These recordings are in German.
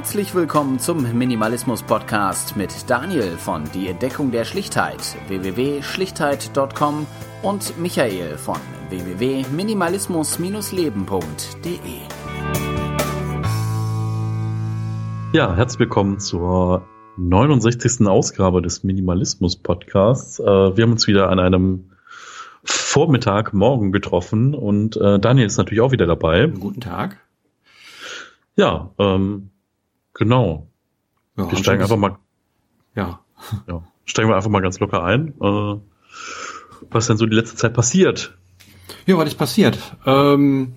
Herzlich willkommen zum Minimalismus Podcast mit Daniel von Die Entdeckung der Schlichtheit www.schlichtheit.com und Michael von www.minimalismus-leben.de. Ja, herzlich willkommen zur 69. Ausgabe des Minimalismus Podcasts. Äh, wir haben uns wieder an einem Vormittag, morgen getroffen und äh, Daniel ist natürlich auch wieder dabei. Guten Tag. Ja, ähm, genau. Ja, wir steigen einfach mal. Ja. ja. Steigen wir einfach mal ganz locker ein. Äh, was denn so die letzte Zeit passiert? Ja, was ist passiert? Ähm,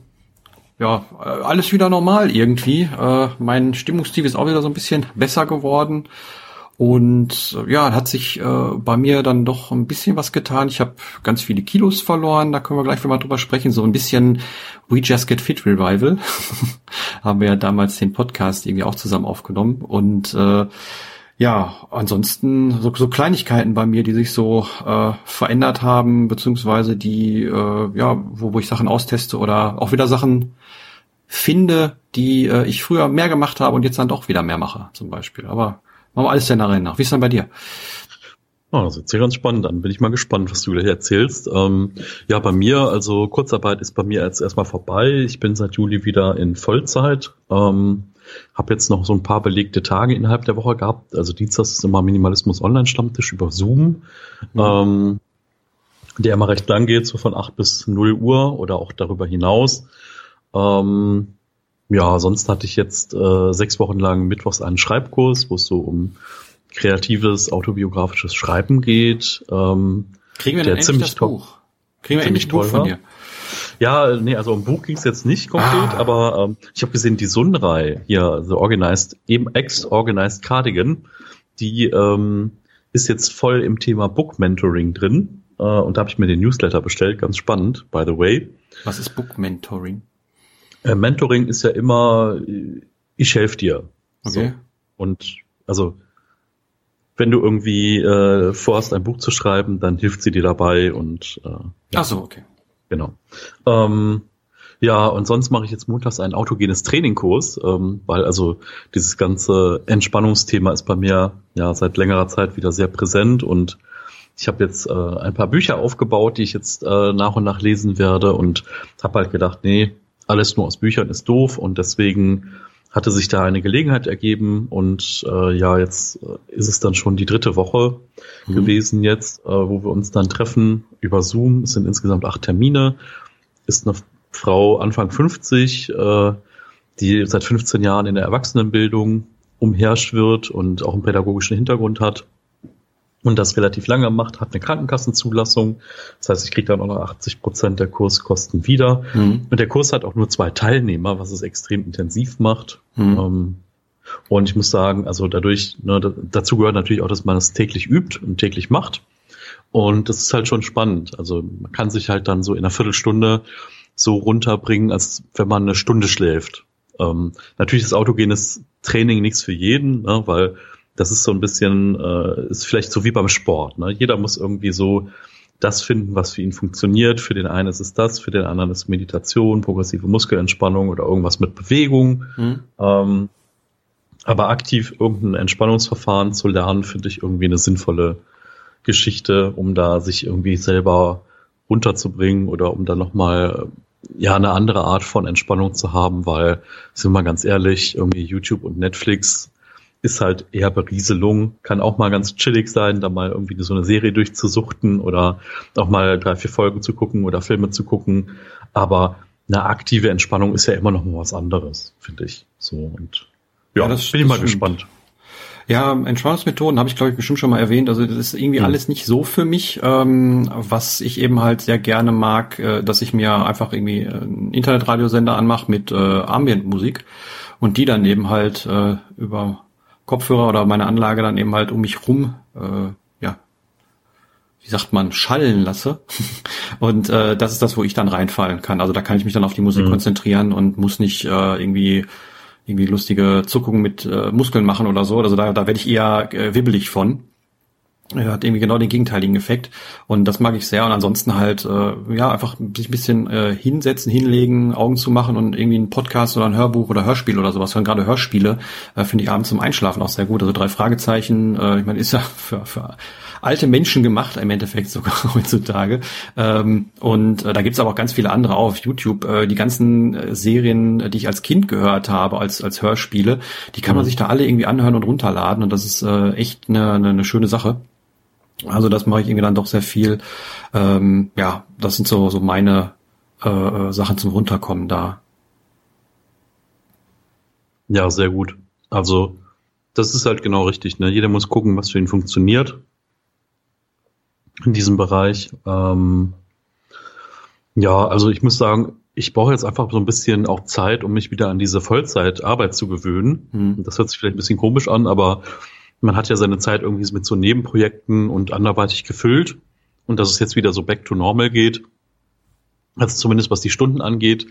ja, alles wieder normal irgendwie. Äh, mein Stimmungstief ist auch wieder so ein bisschen besser geworden. Und ja, hat sich äh, bei mir dann doch ein bisschen was getan. Ich habe ganz viele Kilos verloren, da können wir gleich mal drüber sprechen. So ein bisschen We Just Get Fit Revival. Haben wir ja damals den Podcast irgendwie auch zusammen aufgenommen. Und äh, ja, ansonsten so, so Kleinigkeiten bei mir, die sich so äh, verändert haben, beziehungsweise die, äh, ja, wo, wo ich Sachen austeste oder auch wieder Sachen finde, die äh, ich früher mehr gemacht habe und jetzt dann doch wieder mehr mache, zum Beispiel. Aber Machen wir alles der Reihe nach. Wie ist denn bei dir? Oh, das hört sich ganz spannend an. Bin ich mal gespannt, was du gleich erzählst. Ähm, ja, bei mir, also Kurzarbeit ist bei mir jetzt erstmal vorbei. Ich bin seit Juli wieder in Vollzeit. Ähm, habe jetzt noch so ein paar belegte Tage innerhalb der Woche gehabt. Also Dienstags ist immer Minimalismus Online-Stammtisch über Zoom. Mhm. Ähm, der immer recht lang geht, so von 8 bis 0 Uhr oder auch darüber hinaus. Ähm, ja, sonst hatte ich jetzt äh, sechs Wochen lang mittwochs einen Schreibkurs, wo es so um kreatives, autobiografisches Schreiben geht. Ähm, Kriegen wir denn endlich das Buch? Kriegen wir endlich ein Buch von dir? Ja, nee, also um Buch ging es jetzt nicht konkret, ah. aber ähm, ich habe gesehen, die Sunrei hier, The Organized, eben Ex-Organized Cardigan, die ähm, ist jetzt voll im Thema Book Mentoring drin. Äh, und da habe ich mir den Newsletter bestellt, ganz spannend, by the way. Was ist Book Mentoring? Äh, Mentoring ist ja immer, ich helfe dir. Okay. So. Und also wenn du irgendwie äh, vorhast, ein Buch zu schreiben, dann hilft sie dir dabei und äh, ja. Ach so, okay. Genau. Ähm, ja, und sonst mache ich jetzt montags ein autogenes Trainingkurs, ähm, weil also dieses ganze Entspannungsthema ist bei mir ja seit längerer Zeit wieder sehr präsent und ich habe jetzt äh, ein paar Bücher aufgebaut, die ich jetzt äh, nach und nach lesen werde und habe halt gedacht, nee, alles nur aus Büchern ist doof und deswegen hatte sich da eine Gelegenheit ergeben und äh, ja, jetzt äh, ist es dann schon die dritte Woche mhm. gewesen jetzt, äh, wo wir uns dann treffen über Zoom. Es sind insgesamt acht Termine. Ist eine Frau Anfang 50, äh, die seit 15 Jahren in der Erwachsenenbildung umherschwirrt und auch einen pädagogischen Hintergrund hat und das relativ lange macht, hat eine Krankenkassenzulassung. Das heißt, ich kriege dann auch noch 80 Prozent der Kurskosten wieder. Mhm. Und der Kurs hat auch nur zwei Teilnehmer, was es extrem intensiv macht. Mhm. Ähm, und ich muss sagen, also dadurch, ne, dazu gehört natürlich auch, dass man es täglich übt und täglich macht. Und das ist halt schon spannend. Also man kann sich halt dann so in einer Viertelstunde so runterbringen, als wenn man eine Stunde schläft. Ähm, natürlich ist autogenes Training nichts für jeden, ne, weil das ist so ein bisschen, äh, ist vielleicht so wie beim Sport. Ne? Jeder muss irgendwie so das finden, was für ihn funktioniert. Für den einen ist es das, für den anderen ist Meditation, progressive Muskelentspannung oder irgendwas mit Bewegung. Mhm. Ähm, aber aktiv irgendein Entspannungsverfahren zu lernen, finde ich irgendwie eine sinnvolle Geschichte, um da sich irgendwie selber runterzubringen oder um da nochmal ja eine andere Art von Entspannung zu haben, weil, sind wir mal ganz ehrlich, irgendwie YouTube und Netflix ist halt eher Berieselung, kann auch mal ganz chillig sein, da mal irgendwie so eine Serie durchzusuchten oder auch mal drei, vier Folgen zu gucken oder Filme zu gucken. Aber eine aktive Entspannung ist ja immer noch mal was anderes, finde ich. So und ja, ja das bin ich mal stimmt. gespannt. Ja, Entspannungsmethoden habe ich, glaube ich, bestimmt schon mal erwähnt. Also das ist irgendwie mhm. alles nicht so für mich. Ähm, was ich eben halt sehr gerne mag, äh, dass ich mir einfach irgendwie einen Internetradiosender anmache mit äh, Ambientmusik und die dann eben halt äh, über Kopfhörer oder meine Anlage dann eben halt um mich rum, äh, ja, wie sagt man, schallen lasse. und äh, das ist das, wo ich dann reinfallen kann. Also da kann ich mich dann auf die Musik mhm. konzentrieren und muss nicht äh, irgendwie irgendwie lustige Zuckungen mit äh, Muskeln machen oder so. Also da, da werde ich eher äh, wibbelig von. Hat irgendwie genau den gegenteiligen Effekt und das mag ich sehr und ansonsten halt äh, ja einfach sich ein bisschen äh, hinsetzen, hinlegen, Augen zu machen und irgendwie einen Podcast oder ein Hörbuch oder Hörspiel oder sowas. Und gerade Hörspiele äh, finde ich abends zum Einschlafen auch sehr gut. Also drei Fragezeichen, äh, ich meine, ist ja für, für alte Menschen gemacht im Endeffekt sogar heutzutage. Ähm, und äh, da gibt's aber auch ganz viele andere auf YouTube. Äh, die ganzen äh, Serien, die ich als Kind gehört habe, als, als Hörspiele, die kann man mhm. sich da alle irgendwie anhören und runterladen und das ist äh, echt eine, eine, eine schöne Sache. Also das mache ich irgendwie dann doch sehr viel. Ähm, ja, das sind so, so meine äh, äh, Sachen zum Runterkommen da. Ja, sehr gut. Also das ist halt genau richtig. Ne? Jeder muss gucken, was für ihn funktioniert in diesem Bereich. Ähm, ja, also ich muss sagen, ich brauche jetzt einfach so ein bisschen auch Zeit, um mich wieder an diese Vollzeitarbeit zu gewöhnen. Hm. Das hört sich vielleicht ein bisschen komisch an, aber man hat ja seine Zeit irgendwie mit so Nebenprojekten und anderweitig gefüllt und dass es jetzt wieder so back to normal geht, also zumindest was die Stunden angeht,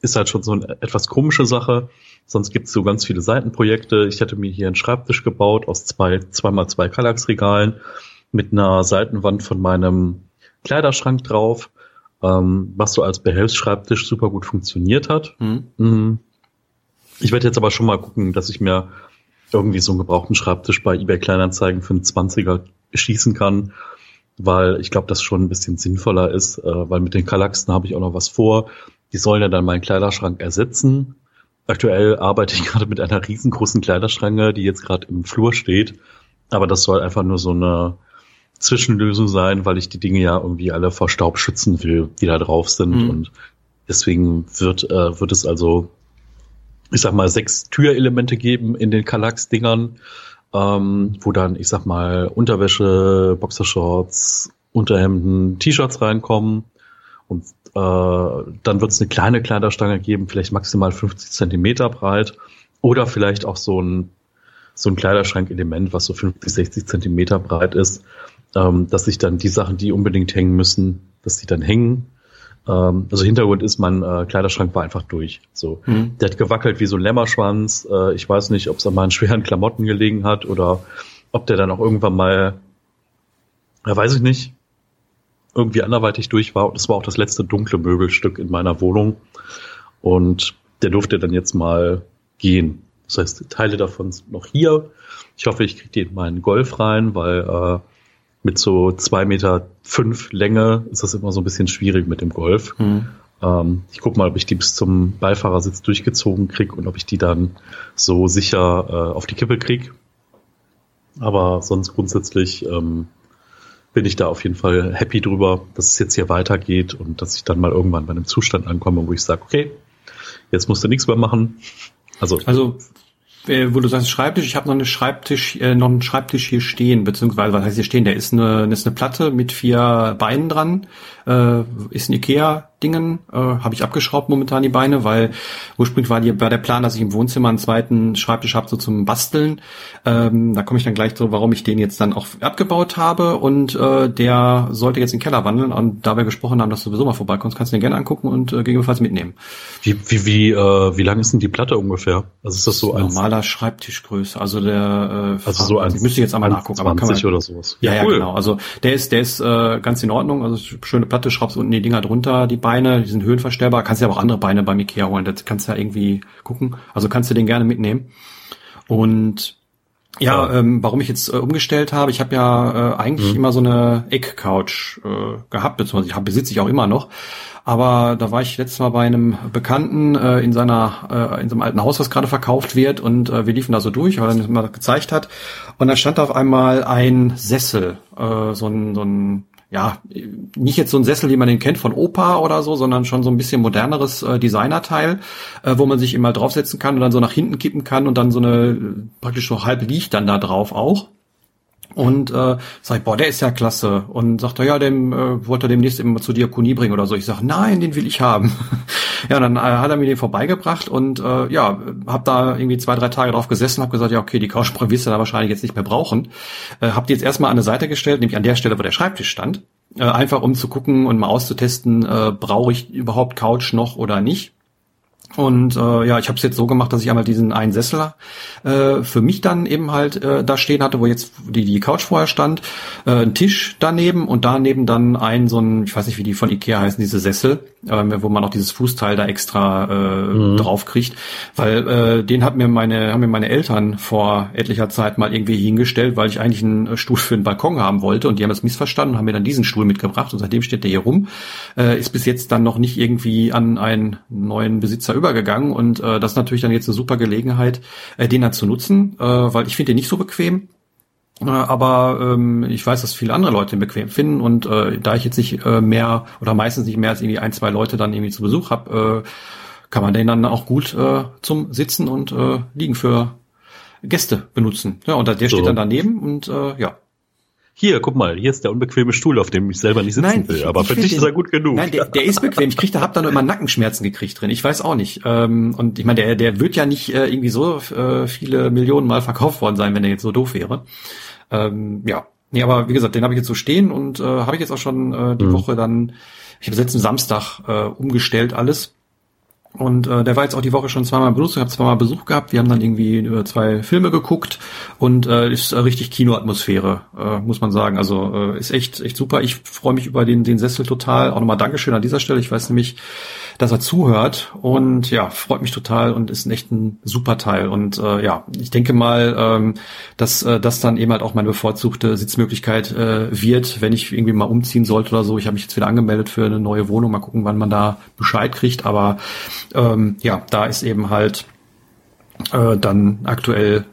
ist halt schon so eine etwas komische Sache. Sonst gibt es so ganz viele Seitenprojekte. Ich hätte mir hier einen Schreibtisch gebaut aus zwei, zweimal zwei Kallax-Regalen mit einer Seitenwand von meinem Kleiderschrank drauf, ähm, was so als Behelfsschreibtisch super gut funktioniert hat. Mhm. Ich werde jetzt aber schon mal gucken, dass ich mir irgendwie so einen gebrauchten Schreibtisch bei eBay Kleinanzeigen für einen 20er schießen kann, weil ich glaube, das schon ein bisschen sinnvoller ist, äh, weil mit den Kallaxen habe ich auch noch was vor. Die sollen ja dann meinen Kleiderschrank ersetzen. Aktuell arbeite ich gerade mit einer riesengroßen Kleiderschranke, die jetzt gerade im Flur steht. Aber das soll einfach nur so eine Zwischenlösung sein, weil ich die Dinge ja irgendwie alle vor Staub schützen will, die da drauf sind. Mhm. Und deswegen wird, äh, wird es also ich sag mal, sechs Türelemente geben in den Kallax-Dingern, ähm, wo dann, ich sag mal, Unterwäsche, Boxershorts, Unterhemden, T-Shirts reinkommen. Und äh, dann wird es eine kleine Kleiderstange geben, vielleicht maximal 50 Zentimeter breit. Oder vielleicht auch so ein, so ein Kleiderschrank-Element, was so 50, 60 Zentimeter breit ist, ähm, dass sich dann die Sachen, die unbedingt hängen müssen, dass die dann hängen ähm, also Hintergrund ist, mein äh, Kleiderschrank war einfach durch. So, mhm. der hat gewackelt wie so ein Lämmerschwanz. Äh, ich weiß nicht, ob es an meinen schweren Klamotten gelegen hat oder ob der dann auch irgendwann mal, ja, weiß ich nicht, irgendwie anderweitig durch war. Und es war auch das letzte dunkle Möbelstück in meiner Wohnung. Und der durfte dann jetzt mal gehen. Das heißt, Teile davon sind noch hier. Ich hoffe, ich kriege die in meinen Golf rein, weil äh, mit so zwei Meter fünf Länge ist das immer so ein bisschen schwierig mit dem Golf. Mhm. Ähm, ich gucke mal, ob ich die bis zum Beifahrersitz durchgezogen krieg und ob ich die dann so sicher äh, auf die Kippe krieg. Aber sonst grundsätzlich ähm, bin ich da auf jeden Fall happy drüber, dass es jetzt hier weitergeht und dass ich dann mal irgendwann bei einem Zustand ankomme, wo ich sage, okay, jetzt musst du nichts mehr machen. Also, also wo du sagst Schreibtisch, ich habe noch eine Schreibtisch, äh, noch einen Schreibtisch hier stehen, beziehungsweise was heißt hier stehen? Der ist eine, ist eine Platte mit vier Beinen dran, äh, ist ein Ikea Dingen äh, habe ich abgeschraubt momentan die Beine, weil ursprünglich war, die, war der Plan, dass ich im Wohnzimmer einen zweiten Schreibtisch habe, so zum Basteln. Ähm, da komme ich dann gleich so, warum ich den jetzt dann auch abgebaut habe und äh, der sollte jetzt in den Keller wandeln und da wir gesprochen haben, dass du sowieso mal vorbeikommst, kannst du den gerne angucken und äh, gegebenenfalls mitnehmen. Wie, wie, wie, äh, wie lang ist denn die Platte ungefähr? Also ist das so ein normaler Schreibtischgröße, also der äh, also so ein, ich müsste jetzt einmal nachgucken, aber kann man, oder sowas. Ja, ja, cool. genau. Also der ist der ist äh, ganz in Ordnung, also schöne Platte, schraubst unten die Dinger drunter, die Beine Beine, die sind höhenverstellbar. Kannst ja auch andere Beine beim Ikea holen. Das kannst du ja irgendwie gucken. Also kannst du den gerne mitnehmen. Und ja, ja. Ähm, warum ich jetzt äh, umgestellt habe, ich habe ja äh, eigentlich mhm. immer so eine Eckcouch äh, gehabt, beziehungsweise ich hab, besitze ich auch immer noch. Aber da war ich letztes Mal bei einem Bekannten äh, in seiner äh, in so einem alten Haus, was gerade verkauft wird, und äh, wir liefen da so durch, weil er mir mal gezeigt hat. Und da stand auf einmal ein Sessel, äh, so ein, so ein ja, nicht jetzt so ein Sessel, wie man den kennt von Opa oder so, sondern schon so ein bisschen moderneres äh, Designerteil, äh, wo man sich immer draufsetzen kann und dann so nach hinten kippen kann und dann so eine praktisch so halb liegt dann da drauf auch. Und äh, sag ich, boah, der ist ja klasse. Und sagt er, ja, dem äh, wollte er demnächst immer zur Diakonie bringen oder so. Ich sag, nein, den will ich haben. ja, und dann äh, hat er mir den vorbeigebracht und äh, ja, hab da irgendwie zwei, drei Tage drauf gesessen, hab gesagt, ja, okay, die Couch wirst du da wahrscheinlich jetzt nicht mehr brauchen. Äh, hab die jetzt erstmal an eine Seite gestellt, nämlich an der Stelle, wo der Schreibtisch stand. Äh, einfach um zu gucken und mal auszutesten, äh, brauche ich überhaupt Couch noch oder nicht. Und äh, ja, ich habe es jetzt so gemacht, dass ich einmal diesen einen Sessel äh, für mich dann eben halt äh, da stehen hatte, wo jetzt die, die Couch vorher stand, äh, ein Tisch daneben und daneben dann ein so ein, ich weiß nicht, wie die von Ikea heißen, diese Sessel, äh, wo man auch dieses Fußteil da extra äh, mhm. drauf kriegt, weil äh, den hat mir meine, haben mir meine Eltern vor etlicher Zeit mal irgendwie hingestellt, weil ich eigentlich einen Stuhl für den Balkon haben wollte und die haben das missverstanden und haben mir dann diesen Stuhl mitgebracht und seitdem steht der hier rum, äh, ist bis jetzt dann noch nicht irgendwie an einen neuen Besitzer übergegangen und äh, das ist natürlich dann jetzt eine super Gelegenheit, äh, den dann zu nutzen, äh, weil ich finde den nicht so bequem. Äh, aber ähm, ich weiß, dass viele andere Leute den bequem finden und äh, da ich jetzt nicht äh, mehr oder meistens nicht mehr als irgendwie ein, zwei Leute dann irgendwie zu Besuch habe, äh, kann man den dann auch gut äh, zum Sitzen und äh, Liegen für Gäste benutzen. Ja, und der so. steht dann daneben und äh, ja, hier, guck mal, hier ist der unbequeme Stuhl, auf dem ich selber nicht sitzen nein, will. Ich, aber ich für dich den, ist er gut genug. Nein, der, der ist bequem. Ich krieg, da hab da nur immer Nackenschmerzen gekriegt drin. Ich weiß auch nicht. Ähm, und ich meine, der, der wird ja nicht äh, irgendwie so äh, viele Millionen Mal verkauft worden sein, wenn er jetzt so doof wäre. Ähm, ja. Nee, aber wie gesagt, den habe ich jetzt so stehen und äh, habe ich jetzt auch schon äh, die mhm. Woche dann, ich habe letzten Samstag äh, umgestellt alles und äh, der war jetzt auch die Woche schon zweimal benutzt. Ich habe zweimal Besuch gehabt. Wir haben dann irgendwie äh, zwei Filme geguckt und äh, ist äh, richtig Kinoatmosphäre, äh, muss man sagen. Also äh, ist echt echt super. Ich freue mich über den den Sessel total. Auch nochmal Dankeschön an dieser Stelle. Ich weiß nämlich, dass er zuhört und ja, freut mich total und ist echt ein super Teil. Und äh, ja, ich denke mal, ähm, dass äh, das dann eben halt auch meine bevorzugte Sitzmöglichkeit äh, wird, wenn ich irgendwie mal umziehen sollte oder so. Ich habe mich jetzt wieder angemeldet für eine neue Wohnung. Mal gucken, wann man da Bescheid kriegt. Aber ähm, ja, da ist eben halt äh, dann aktuell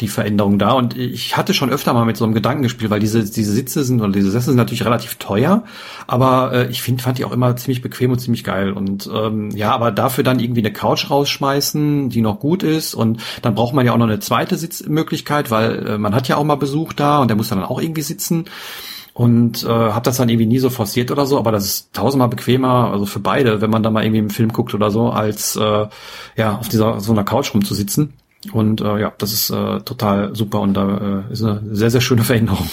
die Veränderung da. Und ich hatte schon öfter mal mit so einem Gedanken gespielt, weil diese, diese Sitze sind oder diese Sessel sind natürlich relativ teuer, aber äh, ich finde, fand die auch immer ziemlich bequem und ziemlich geil. Und ähm, ja, aber dafür dann irgendwie eine Couch rausschmeißen, die noch gut ist und dann braucht man ja auch noch eine zweite Sitzmöglichkeit, weil äh, man hat ja auch mal Besuch da und der muss dann auch irgendwie sitzen und äh, habe das dann irgendwie nie so forciert oder so, aber das ist tausendmal bequemer, also für beide, wenn man da mal irgendwie einen Film guckt oder so, als äh, ja auf dieser so einer Couch rumzusitzen. Und äh, ja, das ist äh, total super und da äh, ist eine sehr, sehr schöne Veränderung.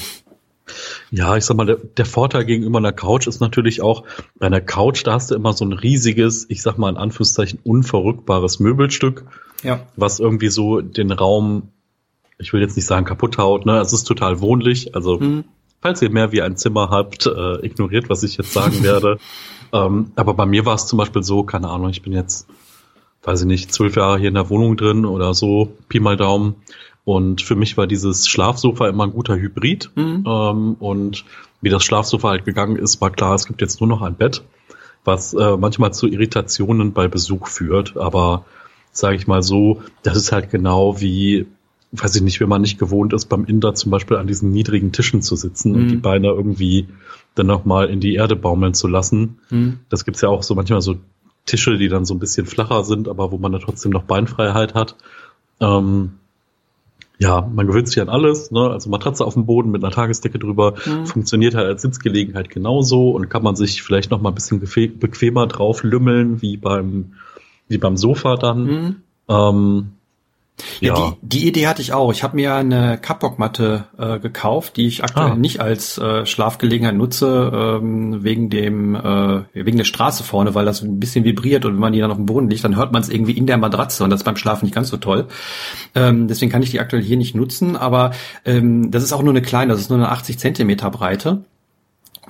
Ja, ich sag mal, der, der Vorteil gegenüber einer Couch ist natürlich auch, bei einer Couch, da hast du immer so ein riesiges, ich sag mal in Anführungszeichen, unverrückbares Möbelstück, ja. was irgendwie so den Raum, ich will jetzt nicht sagen kaputt haut, ne? Es ist total wohnlich, also mhm. falls ihr mehr wie ein Zimmer habt, äh, ignoriert, was ich jetzt sagen werde. ähm, aber bei mir war es zum Beispiel so, keine Ahnung, ich bin jetzt weiß ich nicht, zwölf Jahre hier in der Wohnung drin oder so, Pi mal Daumen. Und für mich war dieses Schlafsofa immer ein guter Hybrid. Mhm. Ähm, und wie das Schlafsofa halt gegangen ist, war klar, es gibt jetzt nur noch ein Bett, was äh, manchmal zu Irritationen bei Besuch führt. Aber sage ich mal so, das ist halt genau wie, weiß ich nicht, wenn man nicht gewohnt ist, beim Inder zum Beispiel an diesen niedrigen Tischen zu sitzen mhm. und die Beine irgendwie dann nochmal in die Erde baumeln zu lassen. Mhm. Das gibt's ja auch so manchmal so Tische, die dann so ein bisschen flacher sind, aber wo man dann trotzdem noch Beinfreiheit hat. Ähm, ja, man gewöhnt sich an alles, ne? Also Matratze auf dem Boden mit einer Tagesdecke drüber mhm. funktioniert halt als Sitzgelegenheit genauso und kann man sich vielleicht noch mal ein bisschen bequemer drauf lümmeln wie beim wie beim Sofa dann. Mhm. Ähm, ja, ja. Die, die Idee hatte ich auch. Ich habe mir eine Kapbockmatte äh, gekauft, die ich aktuell ah. nicht als äh, Schlafgelegenheit nutze, ähm, wegen dem äh, wegen der Straße vorne, weil das ein bisschen vibriert und wenn man die dann auf dem Boden liegt, dann hört man es irgendwie in der Matratze und das ist beim Schlafen nicht ganz so toll. Ähm, deswegen kann ich die aktuell hier nicht nutzen, aber ähm, das ist auch nur eine kleine, das ist nur eine 80 Zentimeter Breite.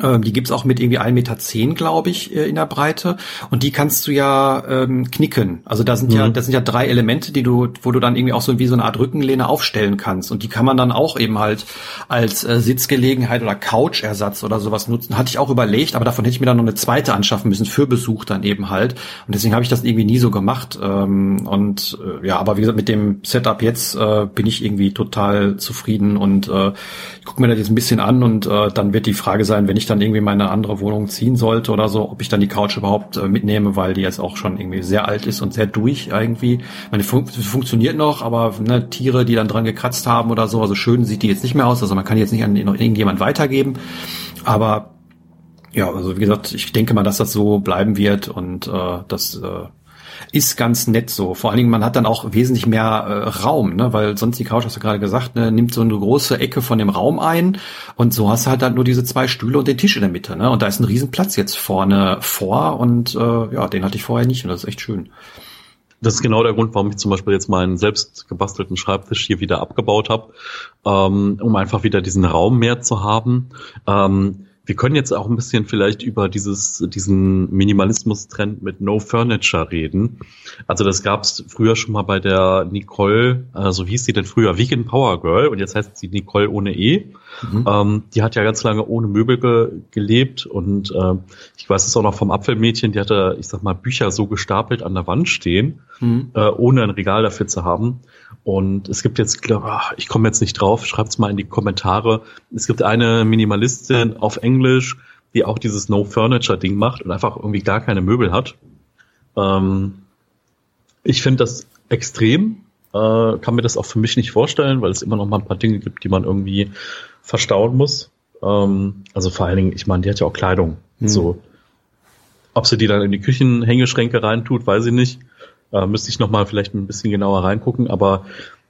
Ähm, die gibt's auch mit irgendwie 1,10 Meter, glaube ich, äh, in der Breite. Und die kannst du ja ähm, knicken. Also da sind mhm. ja, das sind ja drei Elemente, die du, wo du dann irgendwie auch so wie so eine Art Rückenlehne aufstellen kannst. Und die kann man dann auch eben halt als äh, Sitzgelegenheit oder Couchersatz oder sowas nutzen. Hatte ich auch überlegt, aber davon hätte ich mir dann noch eine zweite anschaffen müssen für Besuch dann eben halt. Und deswegen habe ich das irgendwie nie so gemacht. Ähm, und äh, ja, aber wie gesagt, mit dem Setup jetzt äh, bin ich irgendwie total zufrieden und äh, ich gucke mir das jetzt ein bisschen an und äh, dann wird die Frage sein, wenn ich dann irgendwie meine andere Wohnung ziehen sollte oder so, ob ich dann die Couch überhaupt äh, mitnehme, weil die jetzt auch schon irgendwie sehr alt ist und sehr durch irgendwie. Meine fun funktioniert noch, aber ne, Tiere, die dann dran gekratzt haben oder so, also schön sieht die jetzt nicht mehr aus, also man kann die jetzt nicht an irgendjemand weitergeben, aber ja, also wie gesagt, ich denke mal, dass das so bleiben wird und äh, das äh, ist ganz nett so. Vor allen Dingen, man hat dann auch wesentlich mehr äh, Raum, ne? weil sonst die Couch, hast du gerade gesagt, ne, nimmt so eine große Ecke von dem Raum ein und so hast du halt dann nur diese zwei Stühle und den Tisch in der Mitte. Ne? Und da ist ein Riesenplatz jetzt vorne vor und äh, ja, den hatte ich vorher nicht und das ist echt schön. Das ist genau der Grund, warum ich zum Beispiel jetzt meinen selbst gebastelten Schreibtisch hier wieder abgebaut habe, ähm, um einfach wieder diesen Raum mehr zu haben. Ähm, wir können jetzt auch ein bisschen vielleicht über dieses, diesen Minimalismus-Trend mit No Furniture reden. Also das gab es früher schon mal bei der Nicole, also wie hieß sie denn früher? Vegan Power Girl und jetzt heißt sie Nicole ohne E. Mhm. Ähm, die hat ja ganz lange ohne Möbel ge gelebt und äh, ich weiß es auch noch vom Apfelmädchen, die hatte, ich sag mal, Bücher so gestapelt an der Wand stehen, mhm. äh, ohne ein Regal dafür zu haben. Und es gibt jetzt, ich komme jetzt nicht drauf, schreibt's mal in die Kommentare. Es gibt eine Minimalistin auf Englisch, die auch dieses No Furniture Ding macht und einfach irgendwie gar keine Möbel hat. Ähm, ich finde das extrem, äh, kann mir das auch für mich nicht vorstellen, weil es immer noch mal ein paar Dinge gibt, die man irgendwie verstauen muss. Ähm, also vor allen Dingen, ich meine, die hat ja auch Kleidung. Hm. So, ob sie die dann in die Küchenhängeschränke reintut, weiß ich nicht. Äh, müsste ich nochmal vielleicht ein bisschen genauer reingucken, aber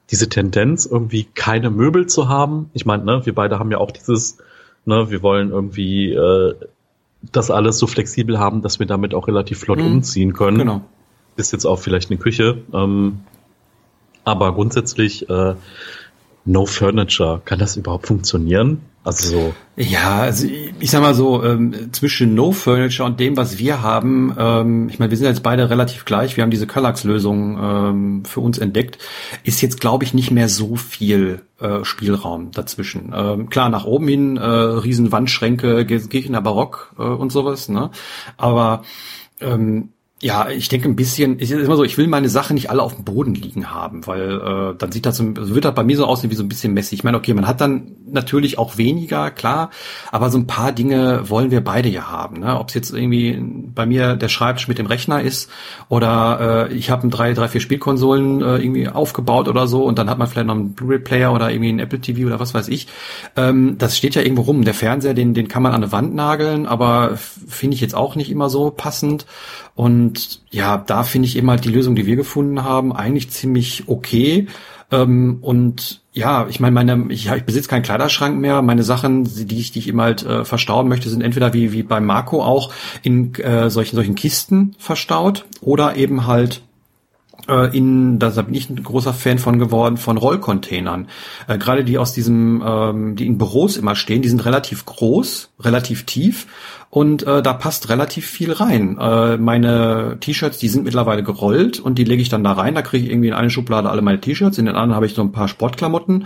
diese Tendenz, irgendwie keine Möbel zu haben, ich meine, ne, wir beide haben ja auch dieses, ne, wir wollen irgendwie äh, das alles so flexibel haben, dass wir damit auch relativ flott mhm. umziehen können. Genau. Ist jetzt auch vielleicht eine Küche. Ähm, aber grundsätzlich äh, No Furniture, kann das überhaupt funktionieren? Also so. Ja, also ich sag mal so, ähm, zwischen No Furniture und dem, was wir haben, ähm, ich meine, wir sind jetzt beide relativ gleich, wir haben diese Kallax-Lösung ähm, für uns entdeckt, ist jetzt, glaube ich, nicht mehr so viel äh, Spielraum dazwischen. Ähm, klar, nach oben hin, äh, riesen Wandschränke, Gegner Barock äh, und sowas, ne? Aber ähm, ja, ich denke ein bisschen, ist immer so, ich will meine Sachen nicht alle auf dem Boden liegen haben, weil äh, dann sieht das, also wird das bei mir so aussehen wie so ein bisschen messig. Ich meine, okay, man hat dann natürlich auch weniger, klar, aber so ein paar Dinge wollen wir beide ja haben. Ne? Ob es jetzt irgendwie bei mir der Schreibtisch mit dem Rechner ist oder äh, ich habe drei, drei, vier Spielkonsolen äh, irgendwie aufgebaut oder so und dann hat man vielleicht noch einen Blu-ray-Player oder irgendwie einen Apple TV oder was weiß ich. Ähm, das steht ja irgendwo rum. Der Fernseher, den, den kann man an eine Wand nageln, aber finde ich jetzt auch nicht immer so passend. Und ja, da finde ich eben halt die Lösung, die wir gefunden haben, eigentlich ziemlich okay. Ähm, und ja, ich meine, meine, ich, ich besitze keinen Kleiderschrank mehr. Meine Sachen, die ich, die ich eben halt äh, verstauen möchte, sind entweder wie, wie bei Marco auch in äh, solchen, solchen Kisten verstaut oder eben halt äh, in, da bin ich ein großer Fan von geworden, von Rollcontainern. Äh, Gerade die aus diesem, ähm, die in Büros immer stehen, die sind relativ groß, relativ tief und äh, da passt relativ viel rein. Äh, meine T-Shirts, die sind mittlerweile gerollt und die lege ich dann da rein. Da kriege ich irgendwie in eine Schublade alle meine T-Shirts, in den anderen habe ich so ein paar Sportklamotten